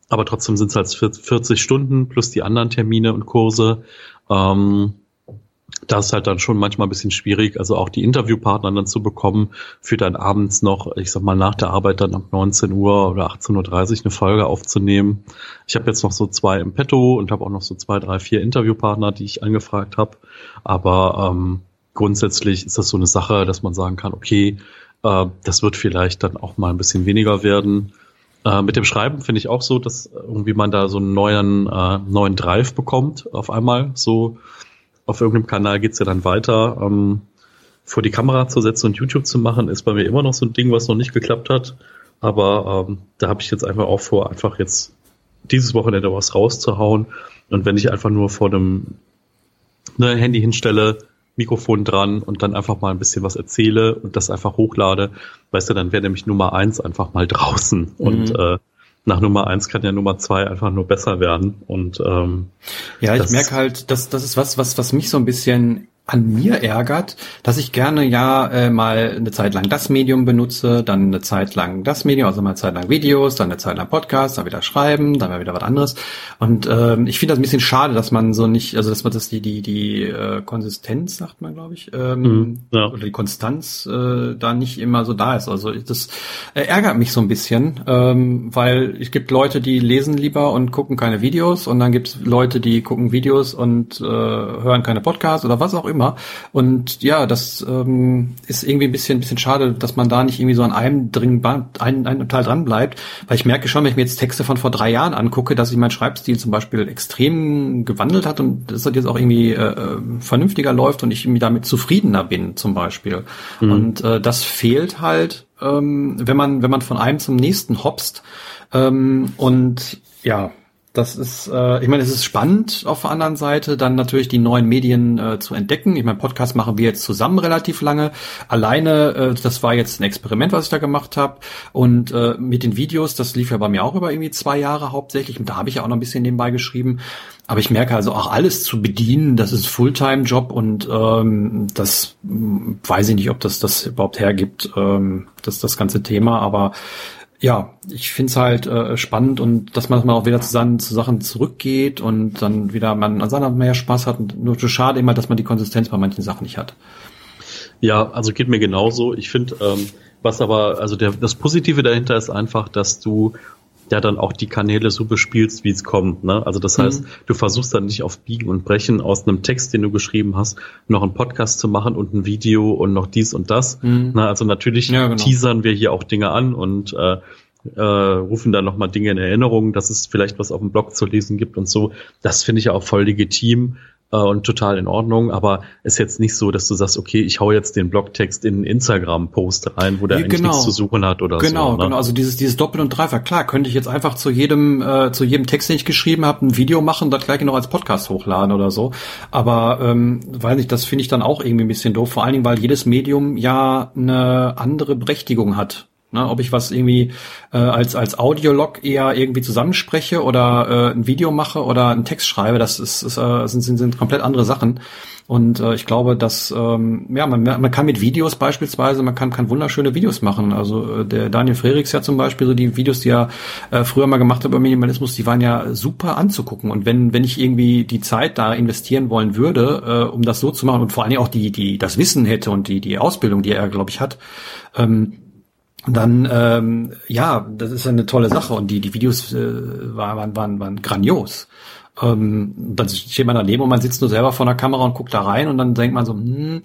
aber trotzdem sind es halt 40 Stunden plus die anderen Termine und Kurse. Ähm, das ist halt dann schon manchmal ein bisschen schwierig, also auch die Interviewpartner dann zu bekommen, für dann abends noch, ich sag mal, nach der Arbeit dann ab 19 Uhr oder 18.30 Uhr eine Folge aufzunehmen. Ich habe jetzt noch so zwei im Petto und habe auch noch so zwei, drei, vier Interviewpartner, die ich angefragt habe. Aber ähm, grundsätzlich ist das so eine Sache, dass man sagen kann, okay, äh, das wird vielleicht dann auch mal ein bisschen weniger werden. Äh, mit dem Schreiben finde ich auch so, dass irgendwie man da so einen neuen, äh, neuen Drive bekommt auf einmal. So auf irgendeinem Kanal geht's ja dann weiter. Ähm, vor die Kamera zu setzen und YouTube zu machen, ist bei mir immer noch so ein Ding, was noch nicht geklappt hat. Aber ähm, da habe ich jetzt einfach auch vor, einfach jetzt dieses Wochenende was rauszuhauen. Und wenn ich einfach nur vor dem ne, Handy hinstelle, Mikrofon dran und dann einfach mal ein bisschen was erzähle und das einfach hochlade, weißt du, dann wäre nämlich Nummer eins einfach mal draußen. Mhm. Und äh, nach Nummer eins kann ja Nummer zwei einfach nur besser werden. Und ähm, ja, ich merke halt, dass das ist was, was was mich so ein bisschen an mir ärgert, dass ich gerne ja äh, mal eine Zeit lang das Medium benutze, dann eine Zeit lang das Medium, also mal eine Zeit lang Videos, dann eine Zeit lang Podcasts, dann wieder schreiben, dann wieder was anderes. Und ähm, ich finde das ein bisschen schade, dass man so nicht, also dass man das die die die äh, Konsistenz sagt man, glaube ich, ähm, mhm, ja. oder die Konstanz äh, da nicht immer so da ist. Also das äh, ärgert mich so ein bisschen, ähm, weil es gibt Leute, die lesen lieber und gucken keine Videos, und dann gibt es Leute, die gucken Videos und äh, hören keine Podcasts oder was auch immer immer. Und ja, das ähm, ist irgendwie ein bisschen, ein bisschen schade, dass man da nicht irgendwie so an einem drin, ein, ein Teil dran bleibt, weil ich merke schon, wenn ich mir jetzt Texte von vor drei Jahren angucke, dass sich mein Schreibstil zum Beispiel extrem gewandelt hat und dass das jetzt auch irgendwie äh, äh, vernünftiger läuft und ich irgendwie damit zufriedener bin, zum Beispiel. Mhm. Und äh, das fehlt halt, ähm, wenn man, wenn man von einem zum nächsten hopst. Ähm, und ja, das ist, äh, ich meine, es ist spannend auf der anderen Seite, dann natürlich die neuen Medien äh, zu entdecken. Ich meine, Podcast machen wir jetzt zusammen relativ lange. Alleine, äh, das war jetzt ein Experiment, was ich da gemacht habe. Und äh, mit den Videos, das lief ja bei mir auch über irgendwie zwei Jahre hauptsächlich. Und da habe ich ja auch noch ein bisschen nebenbei geschrieben. Aber ich merke also auch alles zu bedienen, das ist Fulltime-Job und ähm, das hm, weiß ich nicht, ob das das überhaupt hergibt, ähm, das das ganze Thema. Aber ja, ich find's halt äh, spannend und dass man auch wieder zusammen zu Sachen zurückgeht und dann wieder man an seiner mehr Spaß hat. Und nur so schade immer, dass man die Konsistenz bei manchen Sachen nicht hat. Ja, also geht mir genauso. Ich finde, ähm, was aber, also der, das Positive dahinter ist einfach, dass du ja dann auch die Kanäle so bespielst, wie es kommt. Ne? Also das heißt, mhm. du versuchst dann nicht auf Biegen und Brechen aus einem Text, den du geschrieben hast, noch einen Podcast zu machen und ein Video und noch dies und das. Mhm. Na, also natürlich ja, genau. teasern wir hier auch Dinge an und äh, äh, rufen dann nochmal Dinge in Erinnerung, dass es vielleicht was auf dem Blog zu lesen gibt und so. Das finde ich ja auch voll legitim äh, und total in Ordnung, aber ist jetzt nicht so, dass du sagst, okay, ich hau jetzt den Blogtext in Instagram-Post rein, wo der ja, eigentlich genau. nichts zu suchen hat oder genau, so. Genau, ne? genau. Also dieses, dieses Doppel- und Dreifach. Klar, könnte ich jetzt einfach zu jedem, äh, zu jedem Text, den ich geschrieben habe, ein Video machen, das gleich noch als Podcast hochladen oder so. Aber ähm, weiß nicht, das finde ich dann auch irgendwie ein bisschen doof. Vor allen Dingen, weil jedes Medium ja eine andere Berechtigung hat. Ne, ob ich was irgendwie äh, als als Audiolog eher irgendwie zusammenspreche oder äh, ein Video mache oder einen Text schreibe, das ist, ist äh, sind, sind sind komplett andere Sachen. Und äh, ich glaube, dass ähm, ja man, man kann mit Videos beispielsweise, man kann kann wunderschöne Videos machen. Also äh, der Daniel Frerichs ja zum Beispiel so die Videos, die er äh, früher mal gemacht hat über Minimalismus, die waren ja super anzugucken. Und wenn wenn ich irgendwie die Zeit da investieren wollen würde, äh, um das so zu machen und vor allen Dingen auch die die das Wissen hätte und die die Ausbildung, die er glaube ich hat. Ähm, dann ähm, ja, das ist eine tolle Sache und die die Videos äh, waren, waren waren grandios. ähm, dann steht man daneben und man sitzt nur selber vor der Kamera und guckt da rein und dann denkt man so, hm,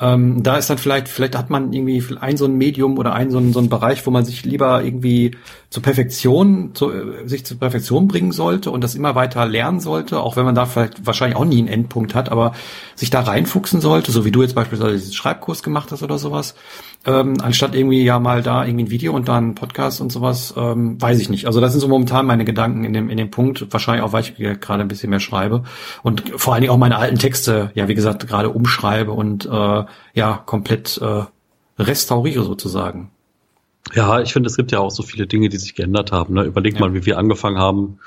ähm, da ist dann vielleicht, vielleicht hat man irgendwie ein so ein Medium oder ein so ein, so ein Bereich, wo man sich lieber irgendwie zur Perfektion, zu, äh, sich zur Perfektion bringen sollte und das immer weiter lernen sollte, auch wenn man da vielleicht wahrscheinlich auch nie einen Endpunkt hat, aber sich da reinfuchsen sollte, so wie du jetzt beispielsweise diesen Schreibkurs gemacht hast oder sowas, ähm, anstatt irgendwie ja mal da irgendwie ein Video und dann Podcast und sowas, ähm, weiß ich nicht. Also das sind so momentan meine Gedanken in dem in dem Punkt, wahrscheinlich auch, weil ich gerade ein bisschen mehr schreibe und vor allen Dingen auch meine alten Texte, ja wie gesagt, gerade umschreibe und äh, ja komplett äh, restauriere sozusagen. Ja, ich finde, es gibt ja auch so viele Dinge, die sich geändert haben. Ne? Überleg ja. mal, wie wir angefangen haben.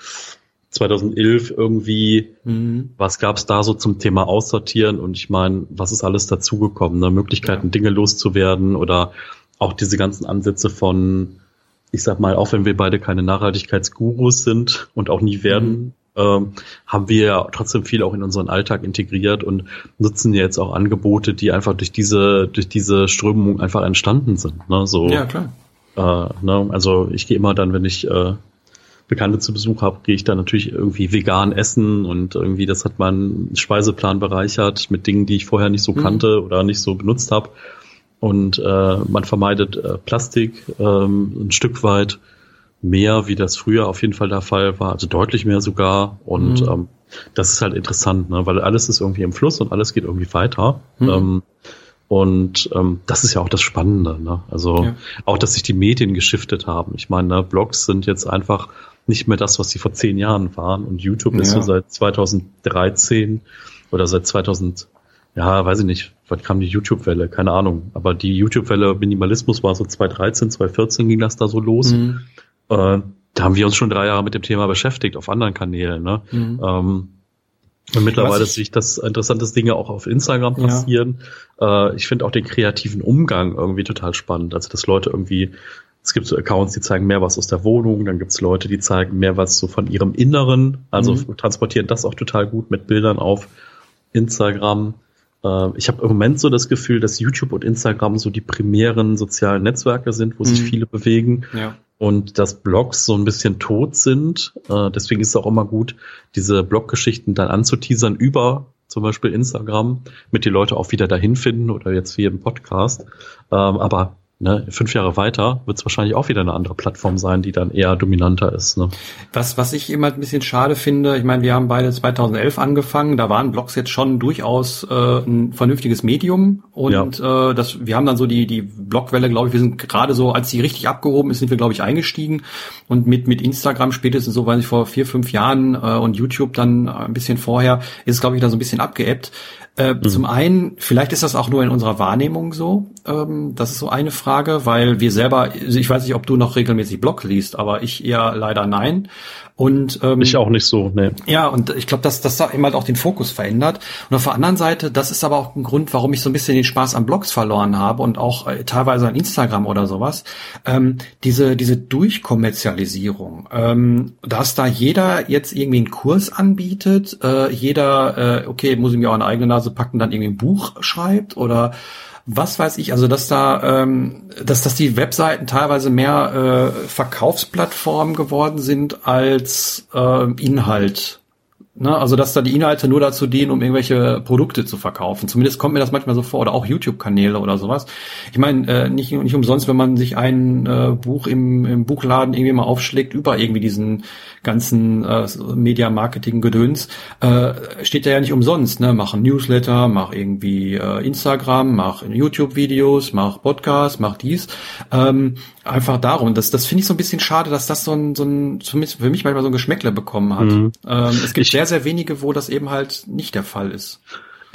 2011 irgendwie, mhm. was gab's da so zum Thema Aussortieren? Und ich meine, was ist alles dazugekommen? Ne? Möglichkeiten, ja. Dinge loszuwerden oder auch diese ganzen Ansätze von, ich sag mal, auch wenn wir beide keine Nachhaltigkeitsgurus sind und auch nie werden, mhm ähm, haben wir ja trotzdem viel auch in unseren Alltag integriert und nutzen jetzt auch Angebote, die einfach durch diese, durch diese Strömung einfach entstanden sind. Ne? So, ja, klar. Äh, ne? Also ich gehe immer dann, wenn ich äh, Bekannte zu Besuch habe, gehe ich dann natürlich irgendwie vegan essen und irgendwie das hat meinen Speiseplan bereichert mit Dingen, die ich vorher nicht so mhm. kannte oder nicht so benutzt habe. Und äh, man vermeidet äh, Plastik ähm, ein Stück weit mehr, wie das früher auf jeden Fall der Fall war, also deutlich mehr sogar. Und mhm. ähm, das ist halt interessant, ne? weil alles ist irgendwie im Fluss und alles geht irgendwie weiter. Mhm. Ähm, und ähm, das ist ja auch das Spannende. Ne? Also ja. auch, dass sich die Medien geschiftet haben. Ich meine, ne, Blogs sind jetzt einfach nicht mehr das, was sie vor zehn Jahren waren. Und YouTube ja. ist so seit 2013 oder seit 2000, ja, weiß ich nicht, wann kam die YouTube-Welle? Keine Ahnung. Aber die YouTube-Welle Minimalismus war so 2013, 2014 ging das da so los. Mhm. Äh, da haben wir uns schon drei Jahre mit dem Thema beschäftigt auf anderen Kanälen. Ne? Mhm. Ähm, und mittlerweile sehe ich, dass interessante Dinge auch auf Instagram passieren. Ja. Äh, ich finde auch den kreativen Umgang irgendwie total spannend. Also dass Leute irgendwie, es gibt so Accounts, die zeigen mehr was aus der Wohnung, dann gibt es Leute, die zeigen mehr was so von ihrem Inneren, also mhm. transportieren das auch total gut mit Bildern auf Instagram. Äh, ich habe im Moment so das Gefühl, dass YouTube und Instagram so die primären sozialen Netzwerke sind, wo mhm. sich viele bewegen. Ja und dass Blogs so ein bisschen tot sind. Äh, deswegen ist es auch immer gut, diese Bloggeschichten dann anzuteasern über zum Beispiel Instagram, mit die Leute auch wieder dahin finden oder jetzt wie im Podcast. Ähm, aber ne, fünf Jahre weiter wird es wahrscheinlich auch wieder eine andere Plattform sein, die dann eher dominanter ist. Ne? Was, was ich immer ein bisschen schade finde, ich meine, wir haben beide 2011 angefangen, da waren Blogs jetzt schon durchaus äh, ein vernünftiges Medium und ja. äh, das, wir haben dann so die, die Blogwelle, glaube ich, wir sind gerade so, als die richtig abgehoben ist, sind wir, glaube ich, eingestiegen und mit, mit Instagram spätestens so, weiß ich, vor vier, fünf Jahren äh, und YouTube dann ein bisschen vorher, ist es, glaube ich, da so ein bisschen abgeebbt. Äh, mhm. Zum einen, vielleicht ist das auch nur in unserer Wahrnehmung so. Ähm, das ist so eine Frage, weil wir selber, also ich weiß nicht, ob du noch regelmäßig Blog liest, aber ich eher leider nein. Und ähm, ich auch nicht so, ne. Ja, und ich glaube, dass das da eben halt auch den Fokus verändert. Und auf der anderen Seite, das ist aber auch ein Grund, warum ich so ein bisschen den Spaß an Blogs verloren habe und auch äh, teilweise an Instagram oder sowas. Ähm, diese diese Durchkommerzialisierung, ähm, dass da jeder jetzt irgendwie einen Kurs anbietet, äh, jeder, äh, okay, muss ich mir auch eine eigene Nase packen, dann irgendwie ein Buch schreibt oder was weiß ich, also dass da, ähm, dass, dass die Webseiten teilweise mehr äh, Verkaufsplattformen geworden sind als äh, Inhalt Ne, also dass da die Inhalte nur dazu dienen, um irgendwelche Produkte zu verkaufen. Zumindest kommt mir das manchmal so vor oder auch YouTube-Kanäle oder sowas. Ich meine, äh, nicht, nicht umsonst, wenn man sich ein äh, Buch im, im Buchladen irgendwie mal aufschlägt über irgendwie diesen ganzen äh, Media-Marketing-Gedöns, äh, steht da ja nicht umsonst. Ne? Mach ein Newsletter, mach irgendwie äh, Instagram, mach YouTube-Videos, mach Podcast, mach dies. Ähm, einfach darum. Das, das finde ich so ein bisschen schade, dass das so ein, so ein, zumindest für mich manchmal so ein Geschmäckle bekommen hat. Mhm. Ähm, es gibt ich, sehr, sehr wenige, wo das eben halt nicht der Fall ist.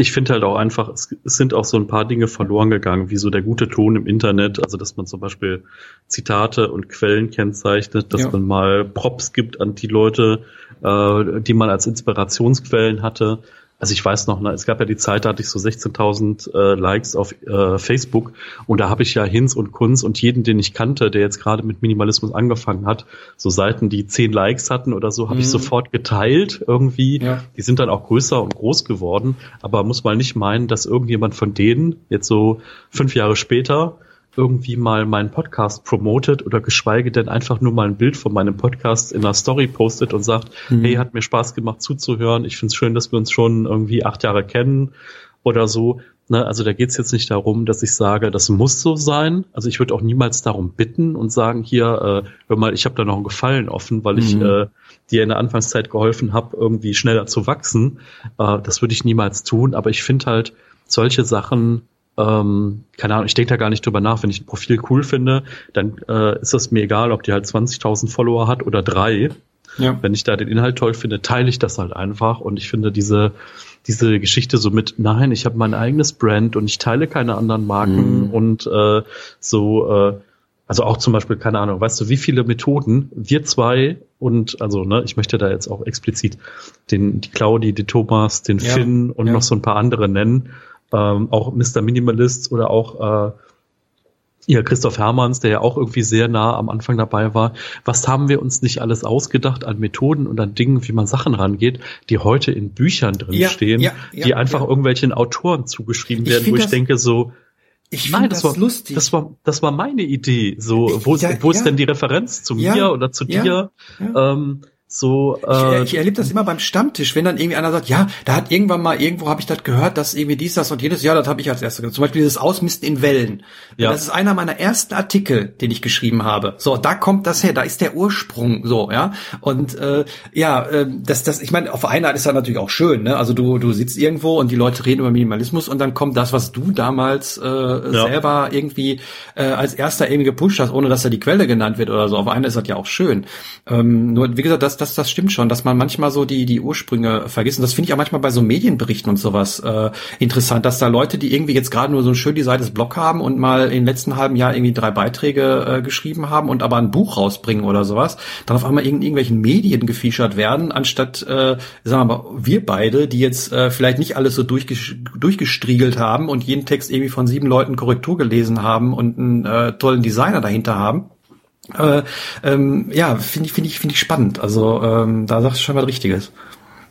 Ich finde halt auch einfach, es, es, sind auch so ein paar Dinge verloren gegangen, wie so der gute Ton im Internet, also dass man zum Beispiel Zitate und Quellen kennzeichnet, dass ja. man mal Props gibt an die Leute, äh, die man als Inspirationsquellen hatte. Also ich weiß noch, ne, es gab ja die Zeit, da hatte ich so 16.000 äh, Likes auf äh, Facebook und da habe ich ja Hinz und Kunz und jeden, den ich kannte, der jetzt gerade mit Minimalismus angefangen hat, so Seiten, die 10 Likes hatten oder so, habe mhm. ich sofort geteilt irgendwie. Ja. Die sind dann auch größer und groß geworden, aber muss mal nicht meinen, dass irgendjemand von denen jetzt so fünf Jahre später irgendwie mal meinen Podcast promotet oder geschweige denn einfach nur mal ein Bild von meinem Podcast in einer Story postet und sagt, mhm. hey, hat mir Spaß gemacht zuzuhören, ich finde es schön, dass wir uns schon irgendwie acht Jahre kennen oder so. Ne, also da geht es jetzt nicht darum, dass ich sage, das muss so sein. Also ich würde auch niemals darum bitten und sagen, hier, äh, hör mal, ich habe da noch einen Gefallen offen, weil ich mhm. äh, dir in der Anfangszeit geholfen habe, irgendwie schneller zu wachsen. Äh, das würde ich niemals tun, aber ich finde halt solche Sachen, ähm, keine Ahnung, ich denke da gar nicht drüber nach. Wenn ich ein Profil cool finde, dann äh, ist das mir egal, ob die halt 20.000 Follower hat oder drei. Ja. Wenn ich da den Inhalt toll finde, teile ich das halt einfach. Und ich finde diese diese Geschichte so mit, nein, ich habe mein eigenes Brand und ich teile keine anderen Marken mhm. und äh, so, äh, also auch zum Beispiel, keine Ahnung, weißt du, wie viele Methoden wir zwei und also, ne, ich möchte da jetzt auch explizit den, die Claudi, die Thomas, den ja, Finn und ja. noch so ein paar andere nennen, ähm, auch Mr. Minimalist oder auch äh, ja, Christoph Hermanns, der ja auch irgendwie sehr nah am Anfang dabei war. Was haben wir uns nicht alles ausgedacht an Methoden und an Dingen, wie man Sachen rangeht, die heute in Büchern drin ja, stehen, ja, ja, die einfach irgendwelchen Autoren zugeschrieben werden, ich wo ich denke so, ich Nein, das, das, war lustig. Das war das war meine Idee. So, wo, ist, wo ist denn die Referenz zu mir oder zu dir? Ähm, so, äh, ich, ich erlebe das immer beim Stammtisch, wenn dann irgendwie einer sagt, ja, da hat irgendwann mal irgendwo habe ich das gehört, dass irgendwie dies, das und jedes, ja, das habe ich als erstes gehört. Zum Beispiel dieses Ausmisten in Wellen. Ja. Das ist einer meiner ersten Artikel, den ich geschrieben habe. So, da kommt das her, da ist der Ursprung, so, ja. Und äh, ja, äh, das, das, ich meine, auf einer Art ist das natürlich auch schön, ne? Also du, du sitzt irgendwo und die Leute reden über Minimalismus und dann kommt das, was du damals äh, ja. selber irgendwie äh, als erster irgendwie gepusht hast, ohne dass da die Quelle genannt wird oder so. Auf einer ist das ja auch schön. Ähm, nur, wie gesagt, das das, das stimmt schon, dass man manchmal so die, die Ursprünge vergisst. Und das finde ich auch manchmal bei so Medienberichten und sowas äh, interessant, dass da Leute, die irgendwie jetzt gerade nur so schön designtes Blog haben und mal im letzten halben Jahr irgendwie drei Beiträge äh, geschrieben haben und aber ein Buch rausbringen oder sowas, dann auf einmal in irgendwelchen Medien gefeatured werden, anstatt, äh, sagen wir mal, wir beide, die jetzt äh, vielleicht nicht alles so durchges durchgestriegelt haben und jeden Text irgendwie von sieben Leuten Korrektur gelesen haben und einen äh, tollen Designer dahinter haben äh, ähm, ja, finde ich, finde ich, finde ich spannend. Also ähm, da sagst du schon was Richtiges.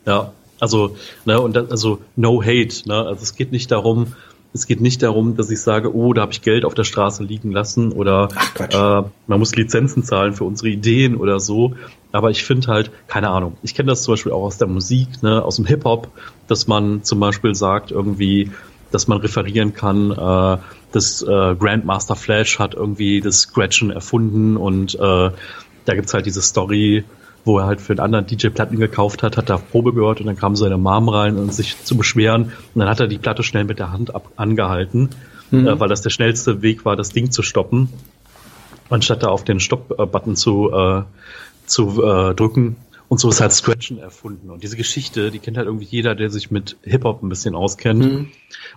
Ja, also, ne, und das, also no hate, ne? Also es geht nicht darum, es geht nicht darum, dass ich sage, oh, da habe ich Geld auf der Straße liegen lassen oder äh, man muss Lizenzen zahlen für unsere Ideen oder so. Aber ich finde halt, keine Ahnung, ich kenne das zum Beispiel auch aus der Musik, ne, aus dem Hip-Hop, dass man zum Beispiel sagt, irgendwie, dass man referieren kann, äh, das äh, Grandmaster Flash hat irgendwie das Scratchen erfunden und äh, da gibt's halt diese Story, wo er halt für einen anderen DJ Platten gekauft hat, hat da Probe gehört und dann kam seine Mom rein, um sich zu beschweren und dann hat er die Platte schnell mit der Hand ab angehalten, mhm. äh, weil das der schnellste Weg war, das Ding zu stoppen, anstatt da auf den Stopp-Button zu, äh, zu äh, drücken. Und so ist halt Scratchen erfunden. Und diese Geschichte, die kennt halt irgendwie jeder, der sich mit Hip-Hop ein bisschen auskennt. Mhm.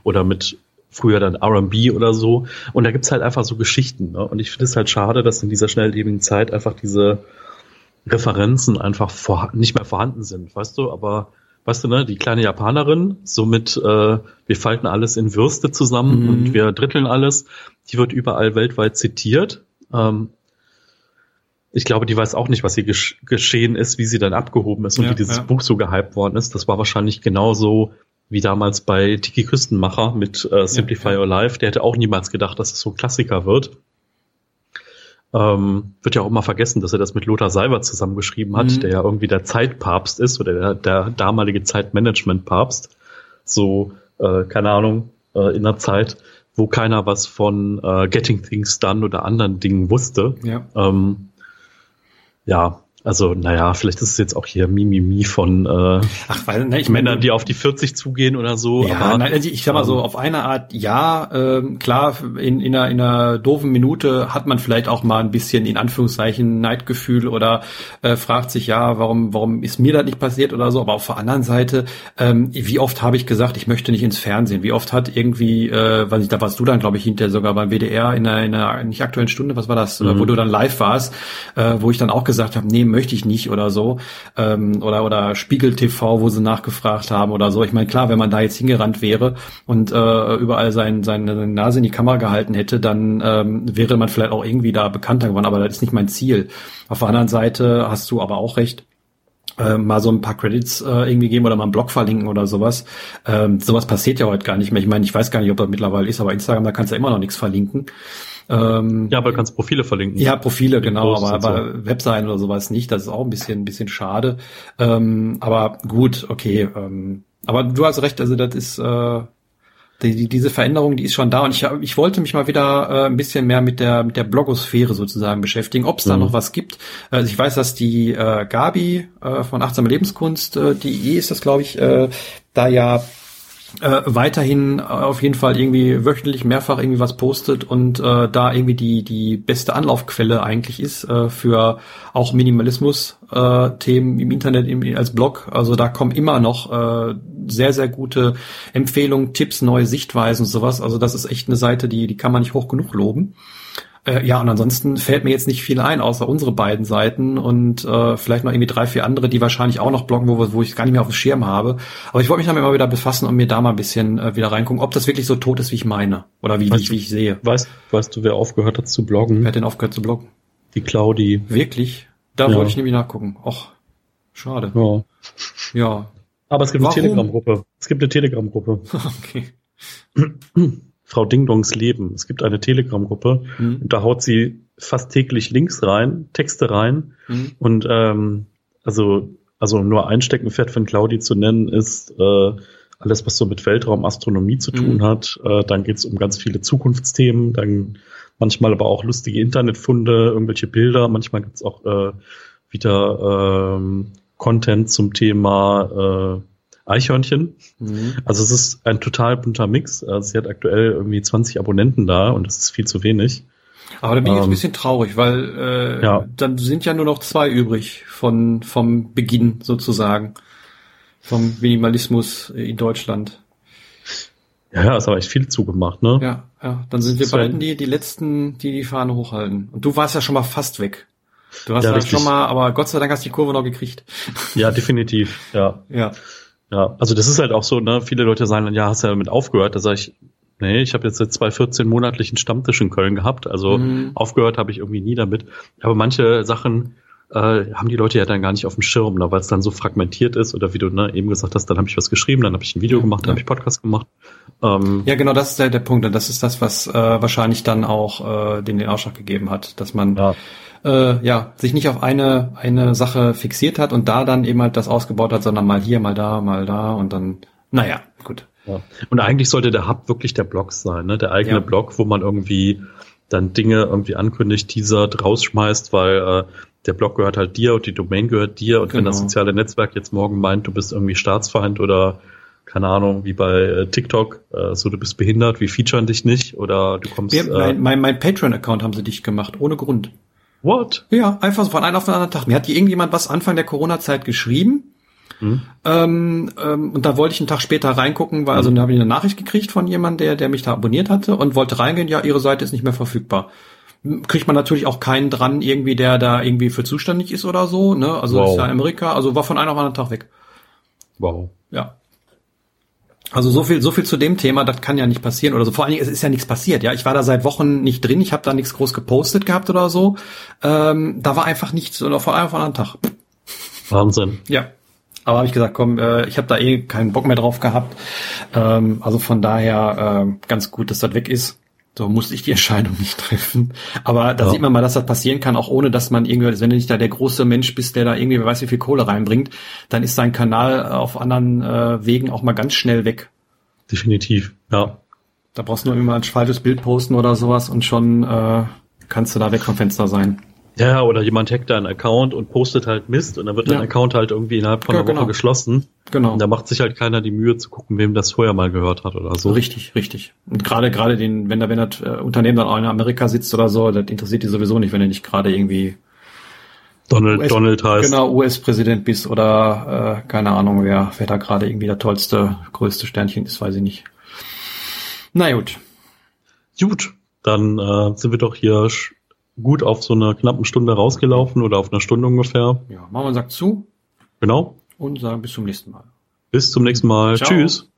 Oder mit früher dann R&B oder so. Und da gibt's halt einfach so Geschichten. Ne? Und ich finde es halt schade, dass in dieser schnelllebigen Zeit einfach diese Referenzen einfach vor, nicht mehr vorhanden sind, weißt du? Aber weißt du, ne, die kleine Japanerin, somit äh, wir falten alles in Würste zusammen mhm. und wir dritteln alles, die wird überall weltweit zitiert. Ähm, ich glaube, die weiß auch nicht, was hier gesch geschehen ist, wie sie dann abgehoben ist und ja, wie dieses ja. Buch so gehypt worden ist. Das war wahrscheinlich genauso wie damals bei Tiki Küstenmacher mit äh, Simplify ja, ja. Your Life. Der hätte auch niemals gedacht, dass es so ein Klassiker wird. Ähm, wird ja auch immer vergessen, dass er das mit Lothar Seiber zusammengeschrieben hat, mhm. der ja irgendwie der Zeitpapst ist oder der, der damalige Zeitmanagement-Papst. So, äh, keine Ahnung, äh, in einer Zeit, wo keiner was von äh, Getting Things Done oder anderen Dingen wusste. Ja. Ähm, ja, also, naja, vielleicht ist es jetzt auch hier Mimimi von äh, Ach, weil, ne, ich Männern, die auf die 40 zugehen oder so. Ja, aber, nein, also ich sag mal so, ähm, auf eine Art, ja, ähm, klar, in, in, einer, in einer doofen Minute hat man vielleicht auch mal ein bisschen, in Anführungszeichen, Neidgefühl oder äh, fragt sich, ja, warum, warum ist mir das nicht passiert oder so. Aber auf der anderen Seite, ähm, wie oft habe ich gesagt, ich möchte nicht ins Fernsehen? Wie oft hat irgendwie, äh, weiß ich, da warst du dann, glaube ich, hinterher sogar beim WDR in einer, in einer nicht aktuellen Stunde, was war das, mhm. wo du dann live warst, äh, wo ich dann auch gesagt habe, nee, möchte ich nicht oder so. Ähm, oder, oder Spiegel TV, wo sie nachgefragt haben oder so. Ich meine, klar, wenn man da jetzt hingerannt wäre und äh, überall sein, seine Nase in die Kamera gehalten hätte, dann ähm, wäre man vielleicht auch irgendwie da bekannter geworden, aber das ist nicht mein Ziel. Auf der anderen Seite hast du aber auch recht, äh, mal so ein paar Credits äh, irgendwie geben oder mal einen Blog verlinken oder sowas. Ähm, sowas passiert ja heute gar nicht mehr. Ich meine, ich weiß gar nicht, ob das mittlerweile ist, aber Instagram, da kannst du ja immer noch nichts verlinken. Ähm, ja, aber du kannst Profile verlinken. Ja, Profile, genau, aber, aber so. Webseiten oder sowas nicht. Das ist auch ein bisschen, ein bisschen schade. Ähm, aber gut, okay. Ähm, aber du hast recht, also das ist äh, die, die, diese Veränderung, die ist schon da und ich, ich wollte mich mal wieder äh, ein bisschen mehr mit der mit der Blogosphäre sozusagen beschäftigen, ob es da mhm. noch was gibt. Also ich weiß, dass die äh, Gabi äh, von achtsame Lebenskunst, äh, die ist das, glaube ich, äh, da ja äh, weiterhin auf jeden Fall irgendwie wöchentlich mehrfach irgendwie was postet und äh, da irgendwie die die beste Anlaufquelle eigentlich ist äh, für auch Minimalismus äh, Themen im Internet im, als Blog. Also da kommen immer noch äh, sehr sehr gute Empfehlungen, Tipps, neue Sichtweisen und sowas. Also das ist echt eine Seite, die die kann man nicht hoch genug loben. Äh, ja, und ansonsten fällt mir jetzt nicht viel ein, außer unsere beiden Seiten und äh, vielleicht noch irgendwie drei, vier andere, die wahrscheinlich auch noch bloggen, wo, wo ich gar nicht mehr auf dem Schirm habe. Aber ich wollte mich damit mal wieder befassen und mir da mal ein bisschen äh, wieder reingucken, ob das wirklich so tot ist, wie ich meine. Oder wie, weißt, wie, ich, wie ich sehe. Weißt, weißt du, wer aufgehört hat zu bloggen? Wer hat denn aufgehört zu bloggen? Die Claudi. Wirklich? Da ja. wollte ich nämlich nachgucken. Och, schade. Ja. Ja. Aber es gibt Warum? eine Telegram-Gruppe. Es gibt eine Telegram-Gruppe. okay. Frau Dingdongs Leben. Es gibt eine Telegram-Gruppe mhm. und da haut sie fast täglich Links rein, Texte rein mhm. und ähm, also also nur ein Steckenpferd von Claudi zu nennen ist äh, alles, was so mit Weltraum, Astronomie zu tun mhm. hat. Äh, dann geht es um ganz viele Zukunftsthemen, dann manchmal aber auch lustige Internetfunde, irgendwelche Bilder, manchmal gibt es auch äh, wieder ähm, Content zum Thema äh, Eichhörnchen. Mhm. Also es ist ein total bunter Mix. Also sie hat aktuell irgendwie 20 Abonnenten da und das ist viel zu wenig. Aber da bin ich jetzt ein ähm, bisschen traurig, weil äh, ja. dann sind ja nur noch zwei übrig von vom Beginn sozusagen vom Minimalismus in Deutschland. Ja, ja, ist aber echt viel zugemacht, ne? Ja, ja. Dann sind wir beiden die, die letzten, die die Fahne hochhalten. Und du warst ja schon mal fast weg. Du hast ja, schon mal, aber Gott sei Dank hast du die Kurve noch gekriegt. Ja, definitiv, ja. Ja. Ja, also das ist halt auch so, ne, viele Leute sagen dann, ja, hast du ja damit aufgehört. Da sage ich, nee, ich habe jetzt seit 2014 monatlichen Stammtisch in Köln gehabt. Also mhm. aufgehört habe ich irgendwie nie damit. Aber manche Sachen äh, haben die Leute ja dann gar nicht auf dem Schirm, ne, weil es dann so fragmentiert ist. Oder wie du ne, eben gesagt hast, dann habe ich was geschrieben, dann habe ich ein Video gemacht, dann ja. habe ich Podcast gemacht. Ähm, ja, genau, das ist der, der Punkt. Und das ist das, was äh, wahrscheinlich dann auch äh, den, den Ausschlag gegeben hat, dass man ja äh, ja, sich nicht auf eine, eine Sache fixiert hat und da dann eben halt das ausgebaut hat, sondern mal hier, mal da, mal da und dann, naja, gut. Ja. Und eigentlich sollte der Hub wirklich der Blog sein, ne? der eigene ja. Blog, wo man irgendwie dann Dinge irgendwie ankündigt, teasert, rausschmeißt, weil äh, der Blog gehört halt dir und die Domain gehört dir und genau. wenn das genau. soziale Netzwerk jetzt morgen meint, du bist irgendwie Staatsfeind oder keine Ahnung, wie bei äh, TikTok, äh, so du bist behindert, wir featuren dich nicht oder du kommst. Ja, mein, äh, mein, mein Patreon-Account haben sie dicht gemacht, ohne Grund. What? Ja, einfach so von einem auf den anderen Tag. Mir hat hier irgendjemand was Anfang der Corona-Zeit geschrieben. Mhm. Ähm, ähm, und da wollte ich einen Tag später reingucken, weil also mhm. da habe ich eine Nachricht gekriegt von jemandem, der, der mich da abonniert hatte und wollte reingehen, ja, ihre Seite ist nicht mehr verfügbar. Kriegt man natürlich auch keinen dran, irgendwie, der da irgendwie für zuständig ist oder so, ne? Also wow. ist ja Amerika, also war von einem auf den anderen Tag weg. Wow. Ja. Also so viel, so viel zu dem Thema, das kann ja nicht passieren oder so. Vor allen Dingen, es ist ja nichts passiert. Ja, ich war da seit Wochen nicht drin, ich habe da nichts groß gepostet gehabt oder so. Ähm, da war einfach nichts oder vor allem von einem Tag. Wahnsinn. Ja. Aber habe ich gesagt, komm, äh, ich habe da eh keinen Bock mehr drauf gehabt. Ähm, also von daher äh, ganz gut, dass das weg ist. So musste ich die Entscheidung nicht treffen. Aber da ja. sieht man mal, dass das passieren kann, auch ohne dass man irgendwie, wenn du nicht da der große Mensch bist, der da irgendwie, wer weiß wie viel Kohle reinbringt, dann ist dein Kanal auf anderen äh, Wegen auch mal ganz schnell weg. Definitiv, ja. Da brauchst du nur immer ein falsches Bild posten oder sowas und schon äh, kannst du da weg vom Fenster sein. Ja, oder jemand hackt deinen Account und postet halt Mist und dann wird dein ja. Account halt irgendwie innerhalb von ja, einer Woche genau. geschlossen. Genau. Und da macht sich halt keiner die Mühe zu gucken, wem das vorher mal gehört hat oder so. Richtig, richtig. Und gerade gerade den, wenn da wenn das äh, Unternehmen dann auch in Amerika sitzt oder so, das interessiert die sowieso nicht, wenn er nicht gerade irgendwie Donald US, Donald heißt. Genau, US-Präsident bist oder äh, keine Ahnung, wer wer da gerade irgendwie der tollste, größte Sternchen ist, weiß ich nicht. Na gut. Gut, dann äh, sind wir doch hier gut auf so eine knappen Stunde rausgelaufen oder auf eine Stunde ungefähr. Ja, machen wir einen Sack zu. Genau. Und sagen bis zum nächsten Mal. Bis zum nächsten Mal. Ciao. Tschüss.